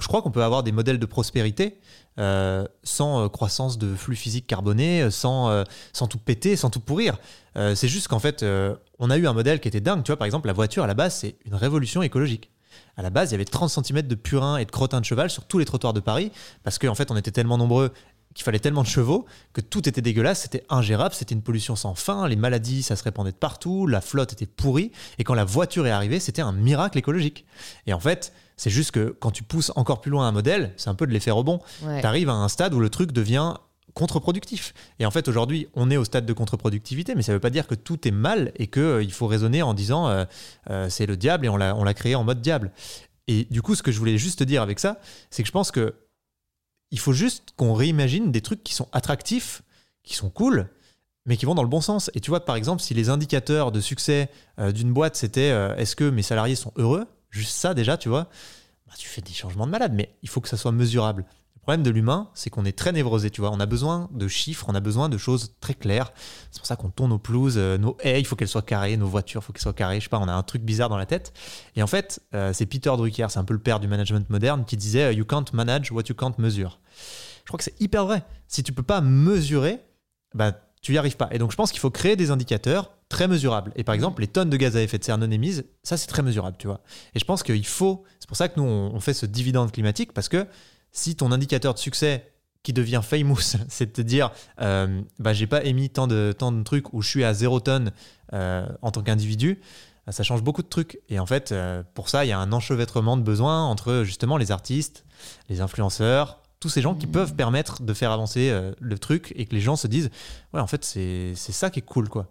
je crois qu'on peut avoir des modèles de prospérité euh, sans euh, croissance de flux physique carboné, euh, sans, euh, sans tout péter, sans tout pourrir. Euh, c'est juste qu'en fait, euh, on a eu un modèle qui était dingue. Tu vois, par exemple, la voiture, à la base, c'est une révolution écologique. À la base, il y avait 30 cm de purin et de crottin de cheval sur tous les trottoirs de Paris, parce qu'en fait, on était tellement nombreux qu'il fallait tellement de chevaux que tout était dégueulasse, c'était ingérable, c'était une pollution sans fin, les maladies, ça se répandait de partout, la flotte était pourrie, et quand la voiture est arrivée, c'était un miracle écologique. Et en fait, c'est juste que quand tu pousses encore plus loin un modèle, c'est un peu de l'effet rebond. Ouais. Tu arrives à un stade où le truc devient contre-productif. Et en fait, aujourd'hui, on est au stade de contre-productivité, mais ça ne veut pas dire que tout est mal et qu'il faut raisonner en disant euh, euh, c'est le diable et on l'a créé en mode diable. Et du coup, ce que je voulais juste te dire avec ça, c'est que je pense que il faut juste qu'on réimagine des trucs qui sont attractifs, qui sont cool, mais qui vont dans le bon sens. Et tu vois, par exemple, si les indicateurs de succès euh, d'une boîte, c'était euh, est-ce que mes salariés sont heureux? Juste ça, déjà, tu vois, bah, tu fais des changements de malade, mais il faut que ça soit mesurable. Problème de l'humain, c'est qu'on est très névrosé, tu vois. On a besoin de chiffres, on a besoin de choses très claires. C'est pour ça qu'on tourne nos pelouses, euh, nos haies, il faut qu'elles soient carrées, nos voitures, il faut qu'elles soient carrées. Je sais pas, on a un truc bizarre dans la tête. Et en fait, euh, c'est Peter Drucker, c'est un peu le père du management moderne, qui disait euh, You can't manage what you can't measure. Je crois que c'est hyper vrai. Si tu peux pas mesurer, bah, tu y arrives pas. Et donc, je pense qu'il faut créer des indicateurs très mesurables. Et par exemple, les tonnes de gaz à effet de serre non émises, ça, c'est très mesurable, tu vois. Et je pense qu'il faut. C'est pour ça que nous, on fait ce dividende climatique, parce que si ton indicateur de succès qui devient famous, c'est de te dire, euh, bah, j'ai pas émis tant de, tant de trucs où je suis à zéro tonne euh, en tant qu'individu, ça change beaucoup de trucs. Et en fait, euh, pour ça, il y a un enchevêtrement de besoins entre justement les artistes, les influenceurs, tous ces gens qui Mhm. peuvent permettre de faire avancer euh, le truc et que les gens se disent, ouais, en fait, c'est ça qui est cool, quoi.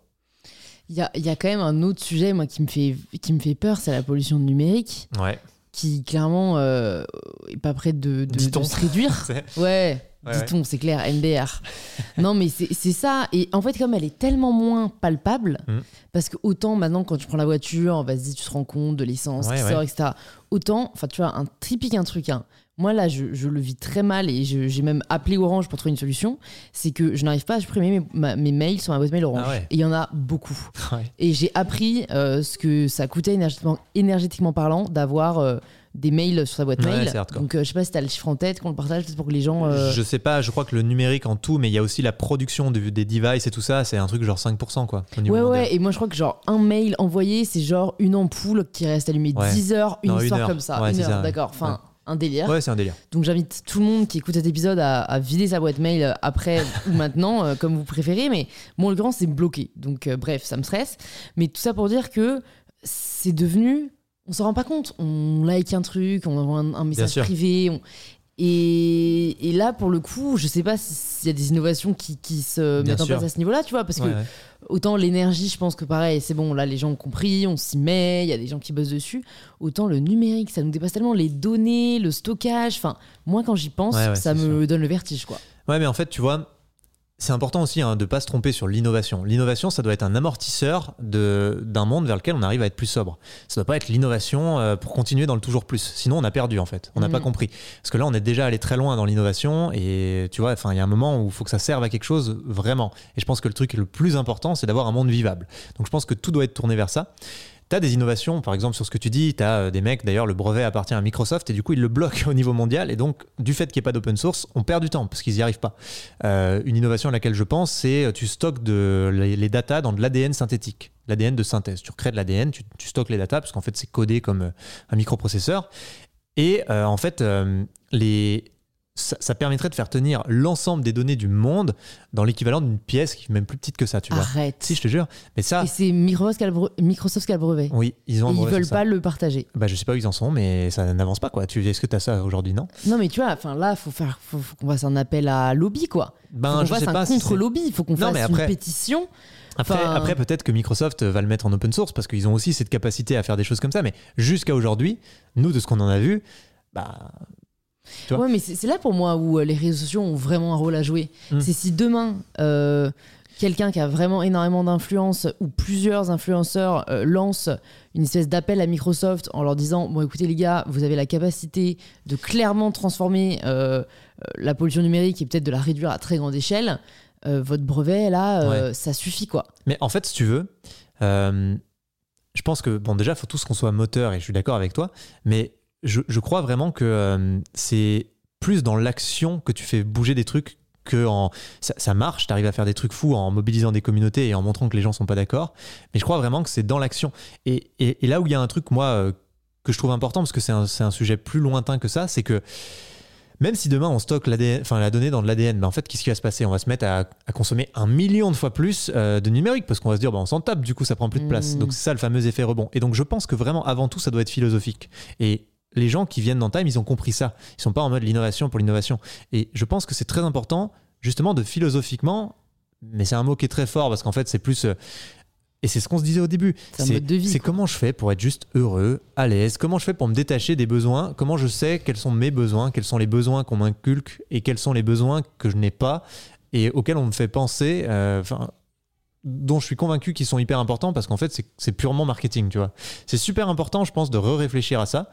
Il y a, y a quand même un autre sujet, moi, qui me fait, qui me fait peur, c'est la pollution numérique, Ouais. Qui clairement euh, est pas prête de, de, Dit-on. de se réduire. Ouais, Ouais, dit-on, c'est clair, MDR. non, mais c'est ça. Et en fait, comme elle est tellement moins palpable, Mm. parce que autant maintenant, quand tu prends la voiture, vas-y, tu te rends compte de l'essence Ouais, qui sort, etc. Autant, enfin, tu vois, un typique, un truc, hein. Moi, là, je, je le vis très mal et j'ai même appelé Orange pour trouver une solution. C'est que je n'arrive pas à supprimer mes, ma- mes mails sur ma boîte mail Orange. Ah ouais. Et il y en a beaucoup. Ouais. Et j'ai appris euh, ce que ça coûtait énergétiquement, énergétiquement parlant d'avoir euh, des mails sur sa boîte Ouais, mail. hardcore. Donc, euh, je sais pas si tu as le chiffre en tête, qu'on le partage, peut-être pour que les gens. euh, Je sais pas, je crois que le numérique en tout, mais il y a aussi la production de- des devices et tout ça, c'est un truc genre 5%, quoi. Au niveau Ouais, mondial. ouais, et moi je crois que genre un mail envoyé, c'est genre une ampoule qui reste allumée Ouais. 10 heures, une Non, une histoire heure. comme ça. Ouais, une heure, ouais. d'accord. Enfin, un délire. Ouais, c'est un délire. Donc j'invite tout le monde qui écoute cet épisode à, à vider sa boîte mail après ou maintenant, euh, comme vous préférez. Mais moi, en l'occurrence, c'est bloqué. Donc euh, bref, ça me stresse. Mais tout ça pour dire que c'est devenu. On s'en rend pas compte. On like un truc, on envoie un, un message privé. on- Et, et là, pour le coup, je sais pas s'il y a des innovations qui, qui se Bien mettent en place à ce niveau-là, tu vois, parce que ouais. Autant l'énergie, je pense que pareil, c'est bon, là les gens ont compris, on s'y met, il y a des gens qui bossent dessus. Autant le numérique, ça nous dépasse tellement les données, le stockage. Enfin, moi quand j'y pense, Ouais, ouais, ça me donne le vertige, quoi. Ouais, mais en fait, tu vois, c'est important aussi hein, de pas se tromper sur l'innovation. L'innovation, ça doit être un amortisseur d'un monde vers lequel on arrive à être plus sobre. Ça doit pas être l'innovation euh, pour continuer dans le toujours plus. Sinon, on a perdu en fait. On n'a pas compris. Parce que là, on est déjà allé très loin dans l'innovation et tu vois, il y a un moment où il faut que ça serve à quelque chose vraiment. Et je pense que le truc le plus important, c'est d'avoir un monde vivable. Donc, je pense que tout doit être tourné vers ça. Tu des innovations, par exemple, sur ce que tu dis. Tu as des mecs, d'ailleurs, le brevet appartient à Microsoft et du coup, ils le bloquent au niveau mondial. Et donc, du fait qu'il n'y ait pas d'open source, on perd du temps parce qu'ils n'y arrivent pas. Euh, une innovation à laquelle je pense, c'est euh, tu stockes les, les datas dans de l'ADN synthétique, l'ADN de synthèse. Tu recrées de l'ADN, tu, tu stockes les datas parce qu'en fait, c'est codé comme euh, un microprocesseur. Et euh, en fait, euh, les, ça, ça permettrait de faire tenir l'ensemble des données du monde dans l'équivalent d'une pièce qui est même plus petite que ça, tu vois. Arrête. Si, je te jure. Mais ça, Et c'est Microsoft qui a le brevet. oui, ils ont un ils brevet veulent sur pas le partager. Bah, je sais pas où ils en sont, mais ça n'avance pas, quoi. Tu, est-ce que tu as ça aujourd'hui, non? Non, mais tu vois, enfin là, faut faire, faut, faut qu'on fasse un appel à lobby, quoi. faut Ben, qu'on je fasse sais un pas. contre-lobby. Il faut qu'on fasse après- une pétition. Après, Enfin- après peut-être que Microsoft va le mettre en open source parce qu'ils ont aussi cette capacité à faire des choses comme ça. Mais jusqu'à aujourd'hui, nous, de ce qu'on en a vu, bah, vois Ouais, mais c'est là pour moi où euh, les réseaux sociaux ont vraiment un rôle à jouer. Mm. C'est si demain, euh, quelqu'un qui a vraiment énormément d'influence ou plusieurs influenceurs euh, lancent une espèce d'appel à Microsoft en leur disant Bon, écoutez, les gars, vous avez la capacité de clairement transformer euh, la pollution numérique et peut-être de la réduire à très grande échelle. votre brevet, là, ça suffit, quoi. Mais en fait, si tu veux, je pense que, bon, déjà, il faut tous qu'on soit moteur, et je suis d'accord avec toi, mais je, je crois vraiment que euh, c'est plus dans l'action que tu fais bouger des trucs que en, ça, ça marche, tu arrives à faire des trucs fous en mobilisant des communautés et en montrant que les gens sont pas d'accord, mais je crois vraiment que c'est dans l'action. Et, et- et là où il y a un truc, moi, euh, que je trouve important, parce que c'est un, sujet plus lointain que ça, c'est que même si demain on stocke enfin la donnée dans de l'ADN, ben en fait, qu'est-ce qui va se passer? On va se mettre à, à consommer un million de fois plus euh, de numérique parce qu'on va se dire, ben, on s'en tape, du coup, ça prend plus de place. Mm. Donc c'est ça le fameux effet rebond. Et donc je pense que vraiment, avant tout, ça doit être philosophique. Et les gens qui viennent dans Time, ils ont compris ça. Ils sont pas en mode l'innovation pour l'innovation. Et je pense que c'est très important, justement, de philosophiquement. Mais c'est un mot qui est très fort parce qu'en fait, c'est plus. euh, et c'est ce qu'on se disait au début. C'est comment je fais pour être juste heureux, à l'aise, comment je fais pour me détacher des besoins, comment je sais quels sont mes besoins, quels sont les besoins qu'on m'inculque et quels sont les besoins que je n'ai pas et auxquels on me fait penser, euh, dont je suis convaincu qu'ils sont hyper importants parce qu'en fait, c'est- c'est purement marketing, tu vois. C'est super important, je pense, de re-réfléchir à ça.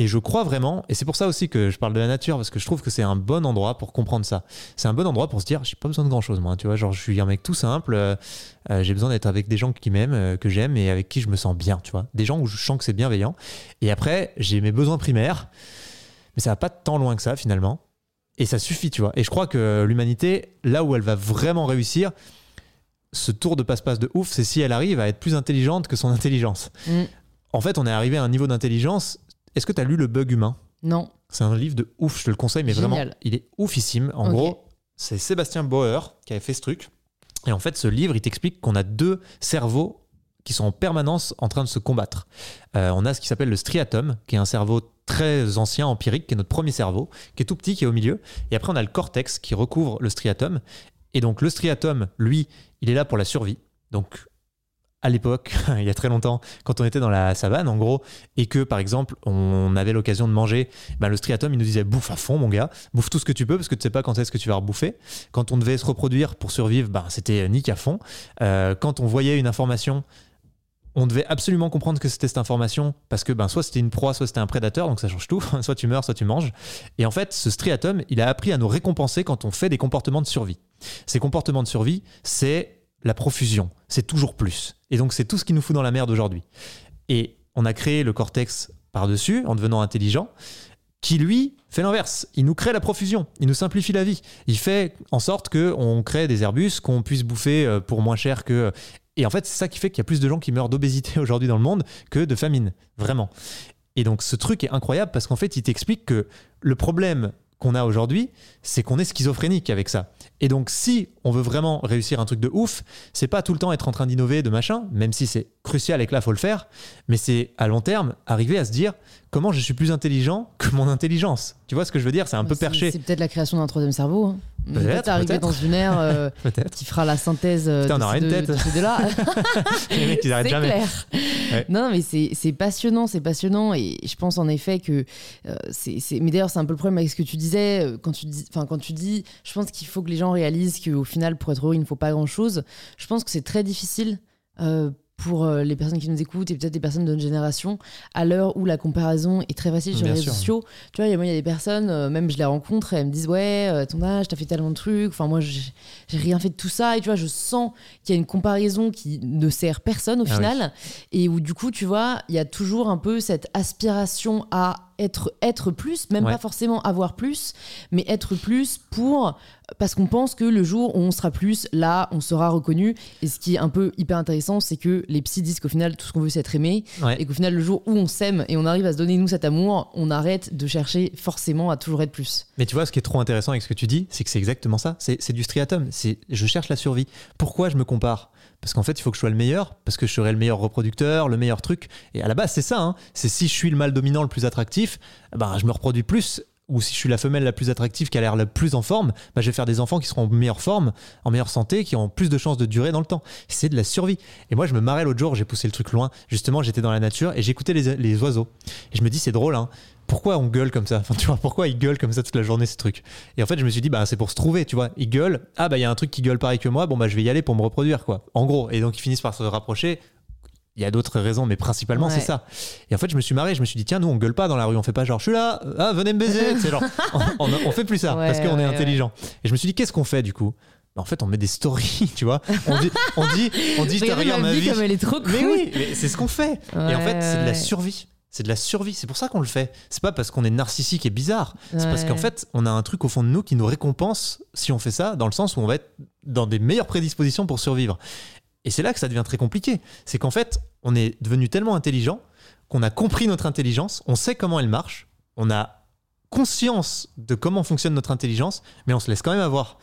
Et je crois vraiment, et c'est pour ça aussi que je parle de la nature, parce que je trouve que c'est un bon endroit pour comprendre ça. C'est un bon endroit pour se dire, j'ai pas besoin de grand chose, moi, tu vois. Genre, je suis un mec tout simple, euh, euh, j'ai besoin d'être avec des gens qui m'aiment, euh, que j'aime et avec qui je me sens bien, tu vois. Des gens où je sens que c'est bienveillant. Et après, j'ai mes besoins primaires, mais ça va pas tant loin que ça, finalement. Et ça suffit, tu vois. Et je crois que l'humanité, là où elle va vraiment réussir, ce tour de passe-passe de ouf, c'est si elle arrive à être plus intelligente que son intelligence. Mm. En fait, on est arrivé à un niveau d'intelligence. Est-ce que tu as lu Le Bug Humain? Non. C'est un livre de ouf, je te le conseille, mais Génial. vraiment, il est oufissime. En gros, c'est Sébastien Bauer qui avait fait ce truc. Et en fait, ce livre, il t'explique qu'on a deux cerveaux qui sont en permanence en train de se combattre. Euh, on a ce qui s'appelle le striatum, qui est un cerveau très ancien, empirique, qui est notre premier cerveau, qui est tout petit, qui est au milieu. Et après, on a le cortex qui recouvre le striatum. Et donc, le striatum, lui, il est là pour la survie. Donc, à l'époque, il y a très longtemps, quand on était dans la savane, en gros, et que, par exemple, on avait l'occasion de manger, ben, le striatum, il nous disait bouffe à fond, mon gars, bouffe tout ce que tu peux, parce que tu sais pas quand est-ce que tu vas rebouffer. Quand on devait se reproduire pour survivre, ben, c'était nique à fond. Euh, quand on voyait une information, on devait absolument comprendre que c'était cette information parce que ben, soit c'était une proie, soit c'était un prédateur, donc ça change tout. soit tu meurs, soit tu manges. Et en fait, ce striatum, il a appris à nous récompenser quand on fait des comportements de survie. Ces comportements de survie, c'est la profusion, c'est toujours plus. Et donc c'est tout ce qui nous fout dans la merde aujourd'hui. Et on a créé le cortex par-dessus en devenant intelligent qui lui fait l'inverse. Il nous crée la profusion, il nous simplifie la vie. Il fait en sorte que on crée des Airbus qu'on puisse bouffer euh, pour moins cher que. Et en fait, c'est ça qui fait qu'il y a plus de gens qui meurent d'obésité aujourd'hui dans le monde que de famine, vraiment. Et donc ce truc est incroyable parce qu'en fait, il t'explique que le problème qu'on a aujourd'hui, c'est qu'on est schizophrénique avec ça. Et donc si on veut vraiment réussir un truc de ouf, c'est pas tout le temps être en train d'innover, de machin, même si c'est crucial et que là faut le faire, mais c'est à long terme arriver à se dire comment je suis plus intelligent que mon intelligence. Tu vois ce que je veux dire? C'est un peu perché. C'est peut-être la création d'un troisième cerveau. Hein. Peut-être, Peut-être arriver peut-être. dans une ère euh, qui fera la synthèse euh, Putain, on de, ces deux, de ces deux-là. Les mecs, ils arrêtent jamais. clair. Ouais. Non, mais c'est passionnant, c'est passionnant. Et je pense en effet que euh, c'est. Mais d'ailleurs, c'est un peu le problème avec ce que tu disais. Quand tu dis, enfin, quand tu dis je pense qu'il faut que les gens réalisent qu'au final, pour être heureux, il ne faut pas grand-chose. Je pense que c'est très difficile. euh, pour euh, les personnes qui nous écoutent et peut-être des personnes de notre génération, à l'heure où la comparaison est très facile sur Bien les réseaux sûr. sociaux. Tu vois, il y a- moi, il y a des personnes, euh, même je les rencontre, et elles me disent Ouais, euh, ton âge, t'as fait tellement de trucs. Enfin, moi, j'ai rien fait de tout ça. Et tu vois, je sens qu'il y a une comparaison qui ne sert personne au Ah oui. final. Et où, du coup, tu vois, il y a toujours un peu cette aspiration à être, être plus, même Ouais. pas forcément avoir plus, mais être plus pour. Parce qu'on pense que le jour où on sera plus, là, on sera reconnu. Et ce qui est un peu hyper intéressant, c'est que les psys disent qu'au final, tout ce qu'on veut, c'est être aimé. Ouais. Et qu'au final, le jour où on s'aime et on arrive à se donner, nous, cet amour, on arrête de chercher forcément à toujours être plus. Mais tu vois, ce qui est trop intéressant avec ce que tu dis, c'est que c'est exactement ça. C'est c'est du striatum. C'est je cherche la survie. Pourquoi je me compare? Parce qu'en fait, il faut que je sois le meilleur, parce que je serai le meilleur reproducteur, le meilleur truc. Et à la base, c'est ça. hein. C'est si je suis le mâle dominant le plus attractif, ben, je me reproduis plus. Ou si je suis la femelle la plus attractive, qui a l'air la plus en forme, ben, je vais faire des enfants qui seront en meilleure forme, en meilleure santé, qui ont plus de chances de durer dans le temps. C'est de la survie. Et moi, je me marrais l'autre jour, j'ai poussé le truc loin. Justement, j'étais dans la nature et j'écoutais les, les oiseaux. Et je me dis, c'est drôle, hein pourquoi on gueule comme ça Enfin, tu vois, pourquoi ils gueulent comme ça toute la journée, ces trucs Et en fait, je me suis dit, bah, c'est pour se trouver, tu vois. Ils gueulent, ah, bah, il y a un truc qui gueule pareil que moi, bon, bah, je vais y aller pour me reproduire, quoi. En gros. Et donc, ils finissent par se rapprocher. Il y a d'autres raisons, mais principalement, Ouais. c'est ça. Et en fait, je me suis marré, je me suis dit, tiens, nous, on gueule pas dans la rue, on fait pas genre, je suis là, ah, venez me baiser. c'est genre, on, on, on fait plus ça, Ouais, parce qu'on est ouais, intelligent. Et je me suis dit, qu'est-ce qu'on fait, du coup? Bah, En fait, on met des stories, tu vois. On dit, on dit, on dit, je te Regardez regarde ma vie vie. comme elle est trop cool. Mais oui, mais c'est ce qu'on fait. et en fait, c'est de la survie. C'est de la survie. C'est pour ça qu'on le fait. C'est pas parce qu'on est narcissique et bizarre. C'est parce qu'en fait, on a un truc au fond de nous qui nous récompense si on fait ça, dans le sens où on va être dans des meilleures prédispositions pour survivre. Et c'est là que ça devient très compliqué. C'est qu'en fait, on est devenu tellement intelligent qu'on a compris notre intelligence, on sait comment elle marche, on a conscience de comment fonctionne notre intelligence, mais on se laisse quand même avoir.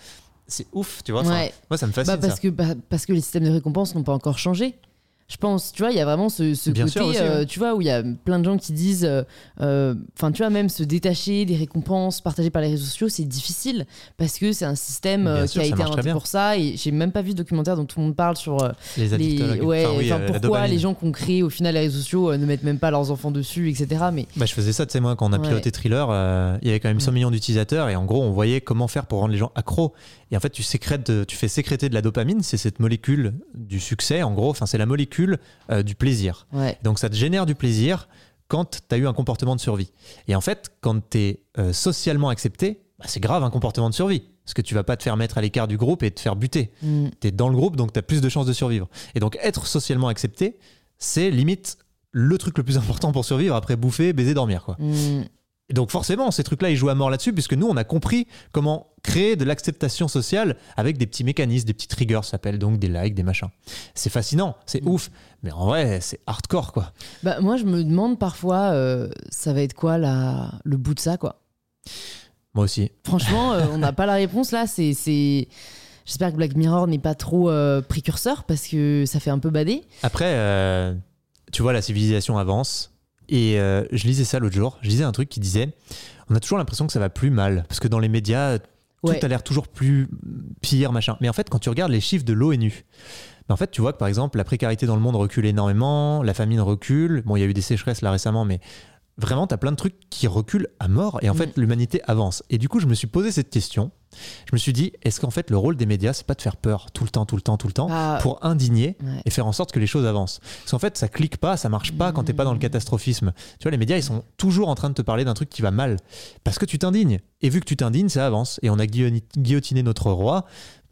C'est ouf, tu vois. Ouais. Moi, ça me fascine. Bah, parce, ça. que, bah, parce que les systèmes de récompense n'ont pas encore changé. Je pense, tu vois, il y a vraiment ce, ce côté, aussi, euh, ouais. tu vois, où il y a plein de gens qui disent, euh, euh, enfin, tu vois, même se détacher des récompenses partagées par les réseaux sociaux, c'est difficile parce que c'est un système euh, sûr, qui a été inventé pour ça. Et j'ai même pas vu de documentaire dont tout le monde parle sur Les les, ouais, Enfin, oui, pourquoi les gens qui ont créé au final les réseaux sociaux ne mettent même pas leurs enfants dessus, etc. Mais Bah, je faisais ça, tu sais, moi, quand on a Ouais. piloté Thriller, il y avait quand même 100 Mm. millions d'utilisateurs et en gros, on voyait comment faire pour rendre les gens accros. Et en fait, tu, sécrètes tu fais sécréter de la dopamine, c'est cette molécule du succès, en gros, enfin, c'est la molécule euh, du plaisir. ouais, Donc, ça te génère du plaisir quand tu as eu un comportement de survie. Et en fait, quand tu es socialement accepté, bah, c'est grave un comportement de survie. Parce que tu vas pas te faire mettre à l'écart du groupe et te faire buter. Mm. tu es dans le groupe, donc tu as plus de chances de survivre. Et donc, être socialement accepté, c'est limite le truc le plus important pour survivre après bouffer, baiser, dormir. Quoi. Mm. Donc forcément, ces trucs-là, ils jouent à mort là-dessus, puisque nous, on a compris comment créer de l'acceptation sociale avec des petits mécanismes, des petits triggers, ça s'appelle donc des likes, des machins. C'est fascinant, c'est Mm. ouf, mais en vrai, c'est hardcore, quoi. Bah, moi, je me demande parfois, euh, ça va être quoi la, le bout de ça, quoi. Moi aussi. Franchement, euh, on n'a pas la réponse là. C'est. J'espère que Black Mirror n'est pas trop euh, précurseur parce que ça fait un peu bader. Après, tu vois, la civilisation avance. Et je lisais ça l'autre jour. Je lisais un truc qui disait on a toujours l'impression que ça va plus mal. Parce que dans les médias, tout a l'air toujours plus pire, machin. Mais en fait, quand tu regardes les chiffres de l'ONU, ben en fait, tu vois que par exemple, la précarité dans le monde recule énormément, la famine recule. Bon, il y a eu des sécheresses là récemment, mais vraiment, tu as plein de trucs qui reculent à mort. Et en Mm. fait, l'humanité avance. Et du coup, je me suis posé cette question. Je me suis dit est-ce qu'en fait, le rôle des médias, c'est pas de faire peur tout le temps, tout le temps, tout le temps, Ah, pour indigner ouais. et faire en sorte que les choses avancent? Parce qu'en fait, ça clique pas, ça marche pas quand t'es pas dans le catastrophisme. Tu vois, les médias, ils sont toujours en train de te parler d'un truc qui va mal. Parce que tu t'indignes. Et vu que tu t'indignes, ça avance. Et on a guillotiné notre roi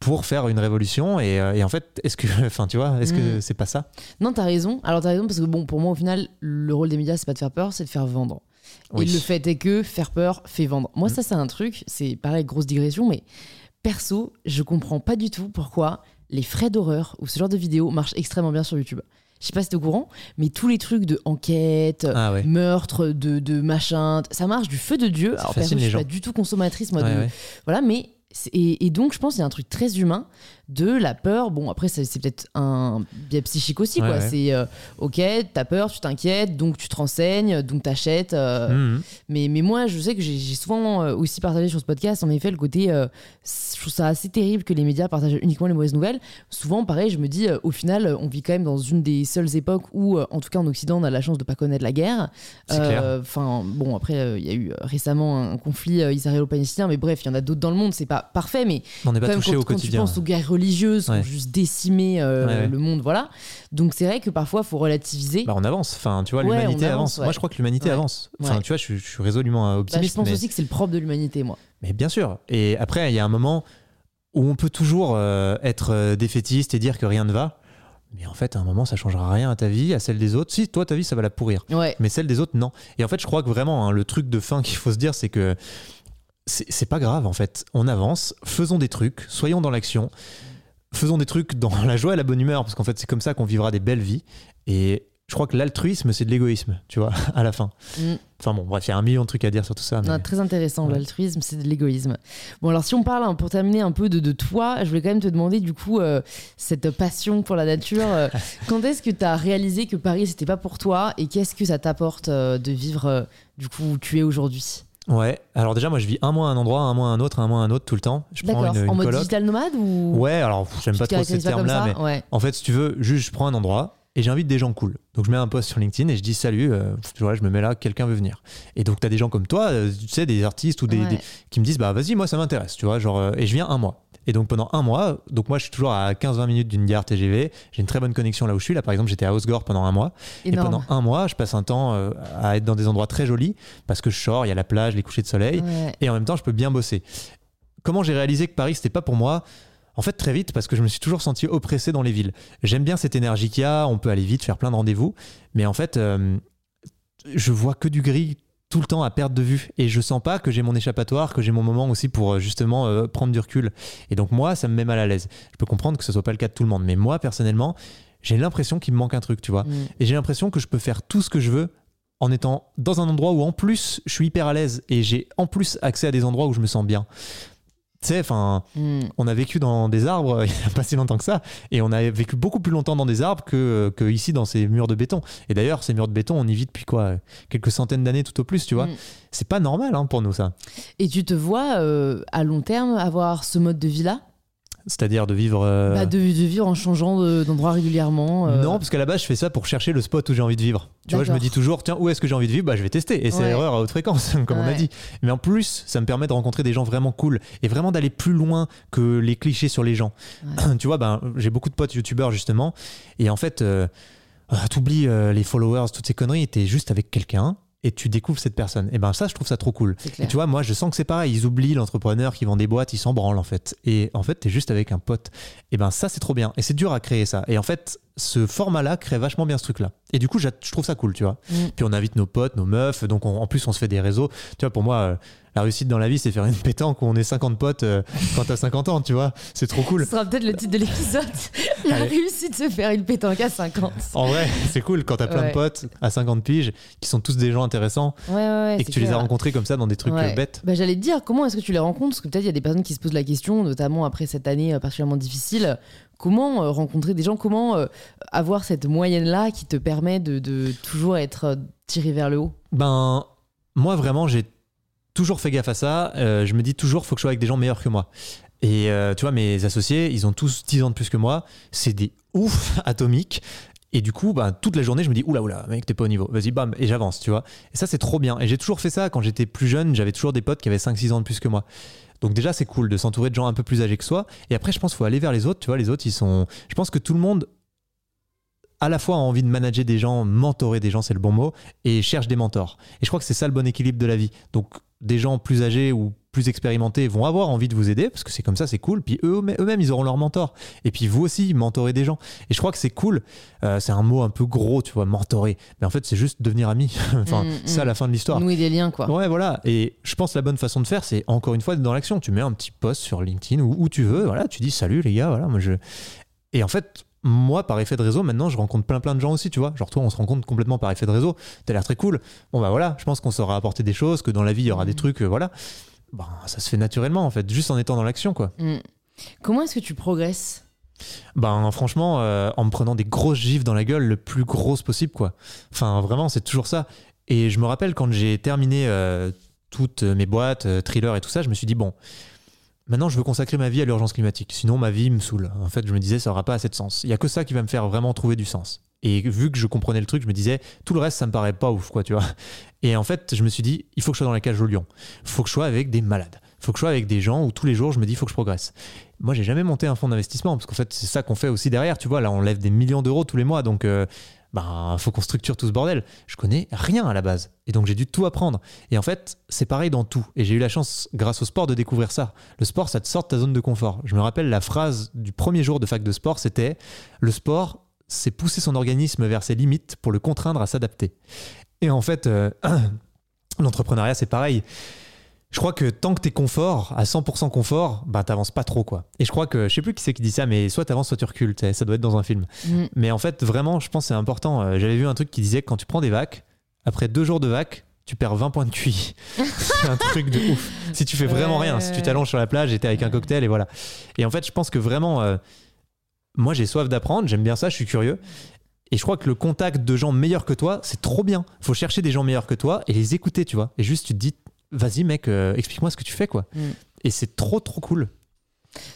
pour faire une révolution. Et, euh, et en fait, est-ce que, enfin, tu vois, est-ce que Mm. c'est pas ça? Non, t'as raison. Alors t'as raison parce que bon, pour moi, au final, le rôle des médias, c'est pas de faire peur, c'est de faire vendre. Oui. Et le fait est que faire peur fait vendre. Moi, Mm. ça, c'est un truc. C'est pareil, grosse digression, mais perso, je comprends pas du tout pourquoi les frais d'horreur ou ce genre de vidéos marchent extrêmement bien sur YouTube. Je sais pas si t'es au courant, mais tous les trucs de enquête, Ah ouais. meurtre, de, de machin, ça marche du feu de Dieu. Alors perso, je suis pas du tout consommatrice, moi, Ouais, de, ouais. voilà, mais et, donc je pense qu'il y a un truc très humain de la peur. Bon, après c'est peut-être un biais psychique aussi, Ouais, quoi. ouais. C'est euh, ok, t'as peur, tu t'inquiètes, donc tu te renseignes, donc t'achètes. euh, Mhm. mais, mais moi, je sais que j'ai souvent euh, aussi partagé sur ce podcast, en effet, le côté. euh, je trouve ça assez terrible que les médias partagent uniquement les mauvaises nouvelles. Souvent, pareil, je me dis, au final, on vit quand même dans une des seules époques où, en tout cas en Occident, on a la chance de pas connaître la guerre. Enfin, bon, après, il y a eu récemment un conflit israélo-palestinien, mais bref, il y en a d'autres dans le monde, c'est pas parfait, mais On n'est pas touché au quand tu quotidien. penses aux guerres religieuses, Ouais. ont juste décimé euh, Ouais, ouais. le monde, voilà. Donc c'est vrai que parfois, il faut relativiser. Bah, on avance. Enfin, tu vois, l'humanité avance. Moi, je crois que l'humanité avance. Enfin, tu vois, je, suis- je suis résolument euh, Bah, je optimiste. pense mais... aussi que c'est le propre de l'humanité, moi. Mais bien sûr. Et après, il y a un moment où on peut toujours euh, être défaitiste et dire que rien ne va. Mais en fait, à un moment, ça changera rien à ta vie, à celle des autres. Si, toi, ta vie, ça va la pourrir. Mais celle des autres, non. Et en fait, je crois que vraiment, hein, le truc de fin qu'il faut se dire, c'est que c'est pas grave, en fait. On avance, faisons des trucs, soyons dans l'action, faisons des trucs dans la joie et la bonne humeur, parce qu'en fait, c'est comme ça qu'on vivra des belles vies. Et je crois que l'altruisme, c'est de l'égoïsme, tu vois, à la fin. Mm. Enfin bon, bref, il y a un million de trucs à dire sur tout ça. mais- Non, très intéressant, Ouais. l'altruisme, c'est de l'égoïsme. Bon, alors si on parle, hein, pour terminer un peu de, de toi, je voulais quand même te demander, du coup, euh, cette passion pour la nature, euh, quand est-ce que tu as réalisé que Paris, c'était pas pour toi et qu'est-ce que ça t'apporte euh, de vivre, du coup, où tu es aujourd'hui? Ouais, alors déjà, moi, je vis un mois à un endroit, un mois à un autre, un mois à un autre tout le temps. Je prends une, une en mode coloc. digital nomade ou Ouais, alors j'aime pas trop ces termes-là, mais Ouais. en fait, si tu veux, juste je prends un endroit et j'invite des gens cool. Donc je mets un post sur LinkedIn et je dis salut, euh, tu vois, je me mets là, quelqu'un veut venir. Et donc tu as des gens comme toi, euh, tu sais, des artistes ou des, Ouais. des- qui me disent bah vas-y, moi ça m'intéresse, tu vois, genre euh, et je viens un mois. Et donc pendant un mois, donc moi je suis toujours à 15-20 minutes d'une gare TGV, j'ai une très bonne connexion là où je suis. Là par exemple, j'étais à Osgore pendant un mois. Et pendant un mois, je passe un temps euh, à être dans des endroits très jolis parce que je sors, il y a la plage, les couchers de soleil Ouais. et en même temps je peux bien bosser. Comment j'ai réalisé que Paris c'était pas pour moi? En fait très vite parce que je me suis toujours senti oppressé dans les villes. J'aime bien cette énergie qu'il y a, on peut aller vite, faire plein de rendez-vous, mais en fait euh, je vois que du gris tout le temps à perte de vue et je sens pas que j'ai mon échappatoire, que j'ai mon moment aussi pour euh, justement euh, prendre du recul. Et donc moi ça me met mal à l'aise. Je peux comprendre que ce soit pas le cas de tout le monde, mais moi personnellement j'ai l'impression qu'il me manque un truc, tu vois. Mm. Et j'ai l'impression que je peux faire tout ce que je veux en étant dans un endroit où en plus je suis hyper à l'aise et j'ai en plus accès à des endroits où je me sens bien. Tu sais, enfin, Mm. on a vécu dans des arbres il n'y a pas si longtemps que ça et on a vécu beaucoup plus longtemps dans des arbres que, que ici dans ces murs de béton. Et d'ailleurs, ces murs de béton, on y vit depuis quoi Quelques centaines d'années tout au plus, tu vois. Mm. C'est pas normal hein, pour nous ça. Et tu te vois euh, à long terme avoir ce mode de vie-là? C'est-à-dire de vivre. euh, Bah, de, de vivre en changeant de- d'endroit régulièrement euh, Non, parce qu'à la base, je fais ça pour chercher le spot où j'ai envie de vivre. Tu vois, je me dis toujours, tiens, où est-ce que j'ai envie de vivre? Bah, je vais tester. Et c'est Ouais. l'erreur à haute fréquence, comme on a dit. Mais en plus, ça me permet de rencontrer des gens vraiment cool et vraiment d'aller plus loin que les clichés sur les gens. tu vois, ben, j'ai beaucoup de potes youtubeurs justement. Et en fait, euh, ah, t'oublies les followers, toutes ces conneries, t'es juste avec quelqu'un et tu découvres cette personne. Et ben ça, je trouve ça trop cool. Et tu vois, moi, je sens que c'est pareil. Ils oublient l'entrepreneur qui vend des boîtes, ils s'en branlent en fait. Et en fait, t'es juste avec un pote. Et ben ça, c'est trop bien. Et c'est dur à créer ça. Et en fait, ce format-là crée vachement bien ce truc-là. Et du coup, je trouve ça cool, tu vois. Mm. Puis on invite nos potes, nos meufs. Donc on- en plus, on se fait des réseaux. Tu vois, pour moi, euh, la réussite dans la vie, c'est faire une pétanque où on est 50 potes euh, quand t'as 50 ans, tu vois. C'est trop cool. Ce sera peut-être le titre de l'épisode. La Allez. réussite de se faire une pétanque à 50. En vrai, c'est cool quand t'as plein Ouais. de potes à 50 piges qui sont tous des gens intéressants Ouais, ouais, et que tu les as rencontrés comme ça dans des trucs euh, bêtes. Bah, J'allais te dire, comment est-ce que tu les rencontres? Parce que peut-être il y a des personnes qui se posent la question, notamment après cette année euh, particulièrement difficile. Comment euh, rencontrer des gens? Comment avoir cette moyenne-là qui te permet de, de toujours être tiré vers le haut? Ben, moi vraiment, j'ai toujours fait gaffe à ça. Euh, je me dis toujours, faut que je sois avec des gens meilleurs que moi. Et euh, tu vois, mes associés, ils ont tous 10 ans de plus que moi. C'est des ouf atomiques. Et du coup, ben, toute la journée, je me dis, oula, oula, mec, t'es pas au niveau. Vas-y, bam, et j'avance, tu vois. Et ça, c'est trop bien. Et j'ai toujours fait ça quand j'étais plus jeune. J'avais toujours des potes qui avaient 5-6 ans de plus que moi. Donc déjà, c'est cool de s'entourer de gens un peu plus âgés que soi. Et après, je pense qu'il faut aller vers les autres. Tu vois, les autres, ils sont... Je pense que tout le monde, à la fois, a envie de manager des gens, mentorer des gens, c'est le bon mot, et cherche des mentors. Et je crois que c'est ça le bon équilibre de la vie. Donc, des gens plus âgés ou plus expérimentés vont avoir envie de vous aider, parce que c'est comme ça, c'est cool. Puis eux- eux-mêmes, ils auront leur mentor. Et puis vous aussi, mentorer des gens. Et je crois que c'est cool. Euh, c'est un mot un peu gros, tu vois, mentorer. Mais en fait, c'est juste devenir ami. enfin, Mm, c'est ça mm. la fin de l'histoire. Nouer des liens, quoi. Ouais, voilà. Et je pense que la bonne façon de faire, c'est encore une fois d'être dans l'action. Tu mets un petit post sur LinkedIn ou où tu veux. Voilà, tu dis salut les gars. Voilà, moi je. Et en fait, moi, par effet de réseau, maintenant, je rencontre plein plein de gens aussi, tu vois. Genre toi, on se rencontre complètement par effet de réseau. T'as l'air très cool. Bon bah voilà, je pense qu'on saura apporter des choses, que dans la vie, il y aura des Mhm. trucs, euh, voilà. Ben, ça se fait naturellement en fait, juste en étant dans l'action, quoi. Mm. Comment est-ce que tu progresses? Ben franchement, euh, en me prenant des grosses gifs dans la gueule, le plus grosse possible, quoi. Enfin, vraiment, c'est toujours ça. Et je me rappelle quand j'ai terminé euh, toutes mes boîtes, thriller et tout ça, je me suis dit, bon, maintenant je veux consacrer ma vie à l'urgence climatique. Sinon, ma vie me saoule. En fait, je me disais, ça n'aura pas assez de sens. Il y a que ça qui va me faire vraiment trouver du sens. Et vu que je comprenais le truc, je me disais, tout le reste, ça me paraît pas ouf, quoi, tu vois. Et en fait, je me suis dit, il faut que je sois dans la cage au lion. Il faut que je sois avec des malades. Il faut que je sois avec des gens où tous les jours, je me dis, il faut que je progresse. Moi, j'ai jamais monté un fonds d'investissement parce qu'en fait, c'est ça qu'on fait aussi derrière. Tu vois, là, on lève des millions d'euros tous les mois. Donc, euh, ben, faut qu'on structure tout ce bordel. Je connais rien à la base. Et donc, j'ai dû tout apprendre. Et en fait, c'est pareil dans tout. Et j'ai eu la chance, grâce au sport, de découvrir ça. Le sport, ça te sort de ta zone de confort. Je me rappelle la phrase du premier jour de fac de sport, c'était le sport, c'est pousser son organisme vers ses limites pour le contraindre à s'adapter. Et en fait, euh, l'entrepreneuriat, c'est pareil. Je crois que tant que tu es confort, à 100% confort, bah t'avances pas trop quoi. Et je crois que, je sais plus qui c'est qui dit ça, mais soit t'avances, soit tu recules, ça doit être dans un film. Mm. Mais en fait, vraiment, je pense que c'est important. Euh, J'avais vu un truc qui disait que quand tu prends des vacs, après deux jours de vac, tu perds 20 points de QI. c'est un truc de ouf. Si tu fais vraiment Ouais. rien, si tu t'allonges sur la plage et t'es avec un cocktail et voilà. Et en fait, je pense que vraiment, euh, moi j'ai soif d'apprendre, j'aime bien ça, je suis curieux. Et je crois que le contact de gens meilleurs que toi, c'est trop bien. Faut chercher des gens meilleurs que toi et les écouter, tu vois. Et juste, tu te dis, vas-y mec, euh, explique-moi ce que tu fais, quoi. Mm. Et c'est trop, trop cool.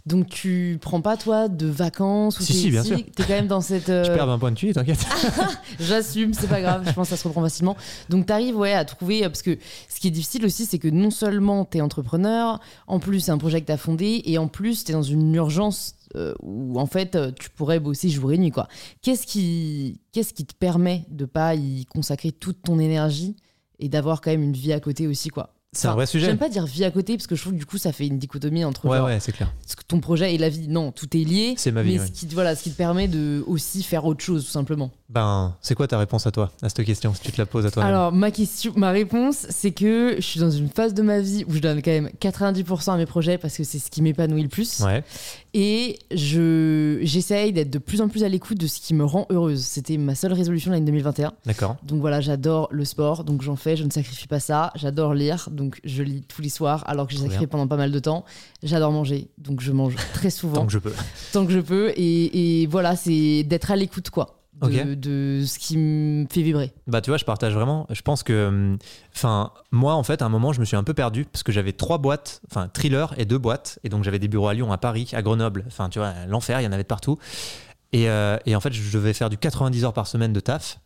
Donc tu prends pas toi de vacances ou Si, si, bien sûr. T'es quand même dans cette. euh, Je perds 20 points de QI, t'inquiète. J'assume, c'est pas grave, je pense que ça se reprend facilement. Donc t'arrives ouais, à trouver, parce que ce qui est difficile aussi, c'est que non seulement t'es entrepreneur, en plus c'est un projet que t'as fondé, et en plus t'es dans une urgence euh, où en fait euh, tu pourrais bosser jour et nuit. quoi. Qu'est-ce qui, qu'est-ce qui te permet de pas y consacrer toute ton énergie et d'avoir quand même une vie à côté aussi quoi? C'est un vrai sujet. J'aime pas dire vie à côté parce que je trouve que du coup ça fait une dichotomie entre Ouais, genre, ouais, c'est clair. ton projet et la vie. Non, tout est lié. C'est ma vie, Mais ouais. ce, qui, te- voilà, ce qui te permet de aussi faire autre chose, tout simplement. Ben, c'est quoi ta réponse à toi, à cette question, si tu te la poses à toi Alors, ma, question, ma réponse, c'est que je suis dans une phase de ma vie où je donne quand même 90% à mes projets parce que c'est ce qui m'épanouit le plus. Ouais. Et je, j'essaye d'être de plus en plus à l'écoute de ce qui me rend heureuse. C'était ma seule résolution l'année 2021. D'accord. Donc voilà, j'adore le sport, donc j'en fais, je ne sacrifie pas ça. J'adore lire, donc je lis tous les soirs alors que j'ai sacrifié pendant pas mal de temps. J'adore manger, donc je mange très souvent Tant que je peux. tant que je peux. Et, et voilà, c'est d'être à l'écoute, quoi. De, de ce qui me fait vibrer. Bah tu vois, je partage vraiment. Je pense que, hum, enfin, moi en fait, à un moment, je me suis un peu perdu parce que j'avais trois boîtes, enfin, thriller et deux boîtes, et donc j'avais des bureaux à Lyon, à Paris, à Grenoble. Enfin, tu vois, l'enfer, il y en avait de partout. Et, euh, et en fait, je devais faire du 90 heures par semaine de taf.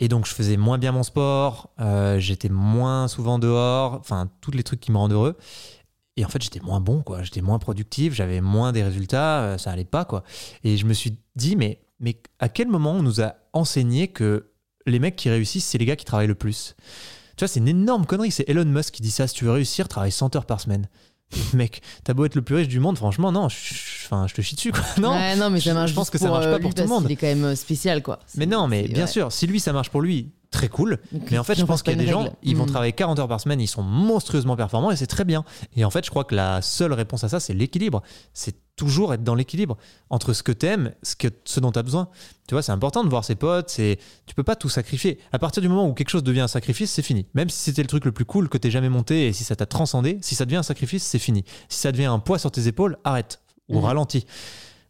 Et donc, je faisais moins bien mon sport, euh, j'étais moins souvent dehors, enfin, tous les trucs qui me rendent heureux. Et en fait, j'étais moins bon, quoi. J'étais moins productif, j'avais moins des résultats, euh, ça allait pas, quoi. Et je me suis dit, mais, mais à quel moment on nous a enseigné que les mecs qui réussissent, c'est les gars qui travaillent le plus? Tu vois, c'est une énorme connerie. C'est Elon Musk qui dit ça. Si tu veux réussir, travaille 100 heures par semaine. Mec, t'as beau être le plus riche du monde, franchement, non, enfin, je te chie dessus, quoi. Non, Ouais, non, mais ça marche je pense que ça pour, marche euh, pas pour tout le monde. qu'il est quand même euh, spécial, quoi. mais non, mais bien ouais. sûr, si lui ça marche pour lui, très cool. Donc, Mais en fait, je pense qu'il y a des gens, ils vont Mm. travailler 40 heures par semaine, ils sont monstrueusement performants et c'est très bien. Et en fait, je crois que la seule réponse à ça, c'est l'équilibre. C'est toujours être dans l'équilibre entre ce que t'aimes, ce, que, ce dont tu as besoin. Tu vois, c'est important de voir ses potes, c'est, tu peux pas tout sacrifier. À partir du moment où quelque chose devient un sacrifice, c'est fini. Même si c'était le truc le plus cool que t'aies jamais monté et si ça t'a transcendé, si ça devient un sacrifice, c'est fini. Si ça devient un poids sur tes épaules, arrête ou Mhm. ralentis.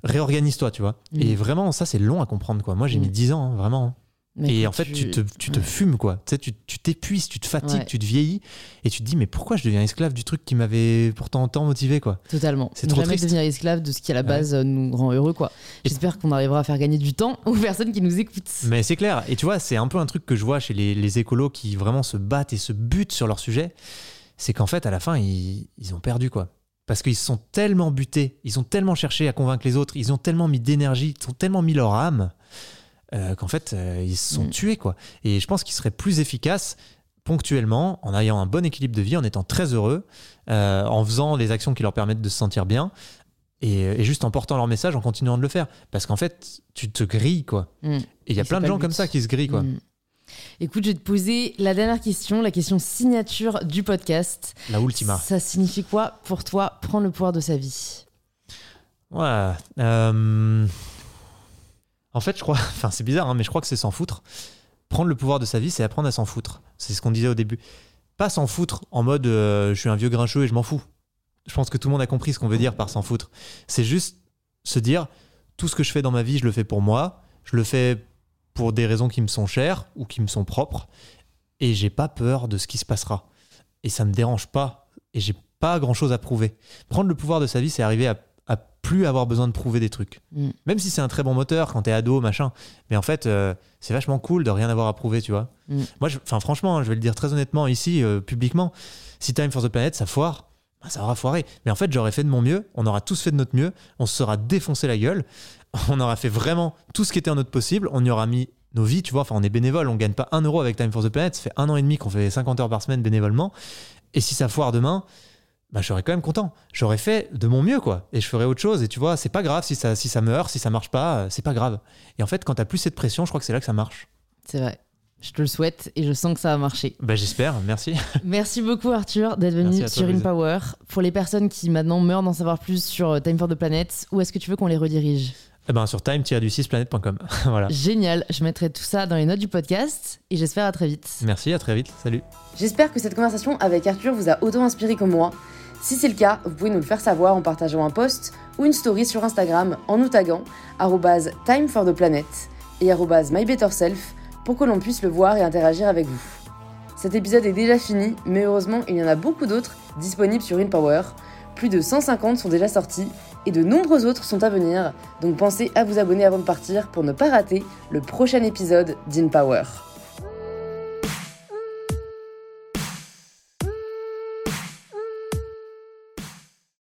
Réorganise-toi, tu vois. Et vraiment, ça, c'est long à comprendre, quoi. Moi, j'ai mis 10 ans, hein, vraiment. Mais Et en fait, tu te, tu te ouais. fumes, quoi. Tu sais, tu tu t'épuises, tu te fatigues, Ouais. tu te vieillis, et tu te dis, mais pourquoi je deviens esclave du truc qui m'avait pourtant tant motivé, quoi? Totalement. C'est trop jamais triste. devenir esclave de ce qui à la base euh, nous rend heureux, quoi. J'espère qu'on arrivera à faire gagner du temps aux personnes qui nous écoutent. Mais c'est clair. Et tu vois, c'est un peu un truc que je vois chez les, les écolos qui vraiment se battent et se butent sur leur sujet. C'est qu'en fait, à la fin, ils, ils ont perdu, quoi. Parce qu'ils se sont tellement butés, ils ont tellement cherché à convaincre les autres, ils ont tellement mis d'énergie, ils ont tellement mis leur âme, euh, qu'en fait, euh, ils se sont Mm. tués, quoi. Et je pense qu'ils seraient plus efficaces ponctuellement, en ayant un bon équilibre de vie, en étant très heureux, euh, en faisant les actions qui leur permettent de se sentir bien, et, et juste en portant leur message, en continuant de le faire. Parce qu'en fait, tu te grilles, quoi. Mm. Et il y a Et plein de gens comme ça qui se grillent, quoi. Mm. Écoute, je vais te poser la dernière question, la question signature du podcast. La ultima. Ça signifie quoi pour toi prendre le pouvoir de sa vie? Ouais. euh, En fait, je crois. Enfin, c'est bizarre, hein, mais je crois que c'est s'en foutre. Prendre le pouvoir de sa vie, c'est apprendre à s'en foutre. C'est ce qu'on disait au début. Pas s'en foutre en mode euh, je suis un vieux grincheux et je m'en fous. Je pense que tout le monde a compris ce qu'on veut dire par s'en foutre. C'est juste se dire tout ce que je fais dans ma vie, je le fais pour moi. Je le fais pour des raisons qui me sont chères ou qui me sont propres. Et j'ai pas peur de ce qui se passera. Et ça me dérange pas. Et j'ai pas grand chose à prouver. Prendre le pouvoir de sa vie, c'est arriver à, à plus avoir besoin de prouver des trucs. Mm. Même si c'est un très bon moteur quand t'es ado, machin. Mais en fait, euh, c'est vachement cool de rien avoir à prouver, tu vois. Mm. Moi, je- enfin, franchement, hein, je vais le dire très honnêtement ici, euh, publiquement. Si Time for the Planet, ça foire, bah, ça aura foiré. Mais en fait, j'aurais fait de mon mieux. On aura tous fait de notre mieux. On se sera défoncé la gueule. On aura fait vraiment tout ce qui était en notre possible. On y aura mis nos vies, tu vois. Enfin, on est bénévole. On gagne pas un euro avec Time for the Planet. Ça fait un an et demi qu'on fait 50 heures par semaine bénévolement. Et si ça foire demain, bah, je serais quand même content. J'aurais fait de mon mieux, quoi. Et je ferais autre chose. Et tu vois, c'est pas grave si ça, si ça meurt, si ça marche pas, euh, c'est pas grave. Et en fait, quand t'as plus cette pression, je crois que c'est là que ça marche. C'est vrai. Je te le souhaite et je sens que ça va marcher. Bah, j'espère, merci. Merci beaucoup Arthur d'être venu sur toi, Louise. InPower. Pour les personnes qui maintenant meurent d'en savoir plus sur euh, Time for the Planet, où est-ce que tu veux qu'on les redirige? Eh ben, sur time-du6planet.com. voilà. Génial, je mettrai tout ça dans les notes du podcast et j'espère à très vite. Merci, à très vite. Salut. J'espère que cette conversation avec Arthur vous a autant inspiré que moi. Si c'est le cas, vous pouvez nous le faire savoir en partageant un post ou une story sur Instagram en nous taguant arrobase time for the planet et mybetterself pour que l'on puisse le voir et interagir avec vous. Cet épisode est déjà fini, mais heureusement il y en a beaucoup d'autres disponibles sur InPower. Plus de 150 sont déjà sortis et de nombreux autres sont à venir, donc pensez à vous abonner avant de partir pour ne pas rater le prochain épisode d'InPower.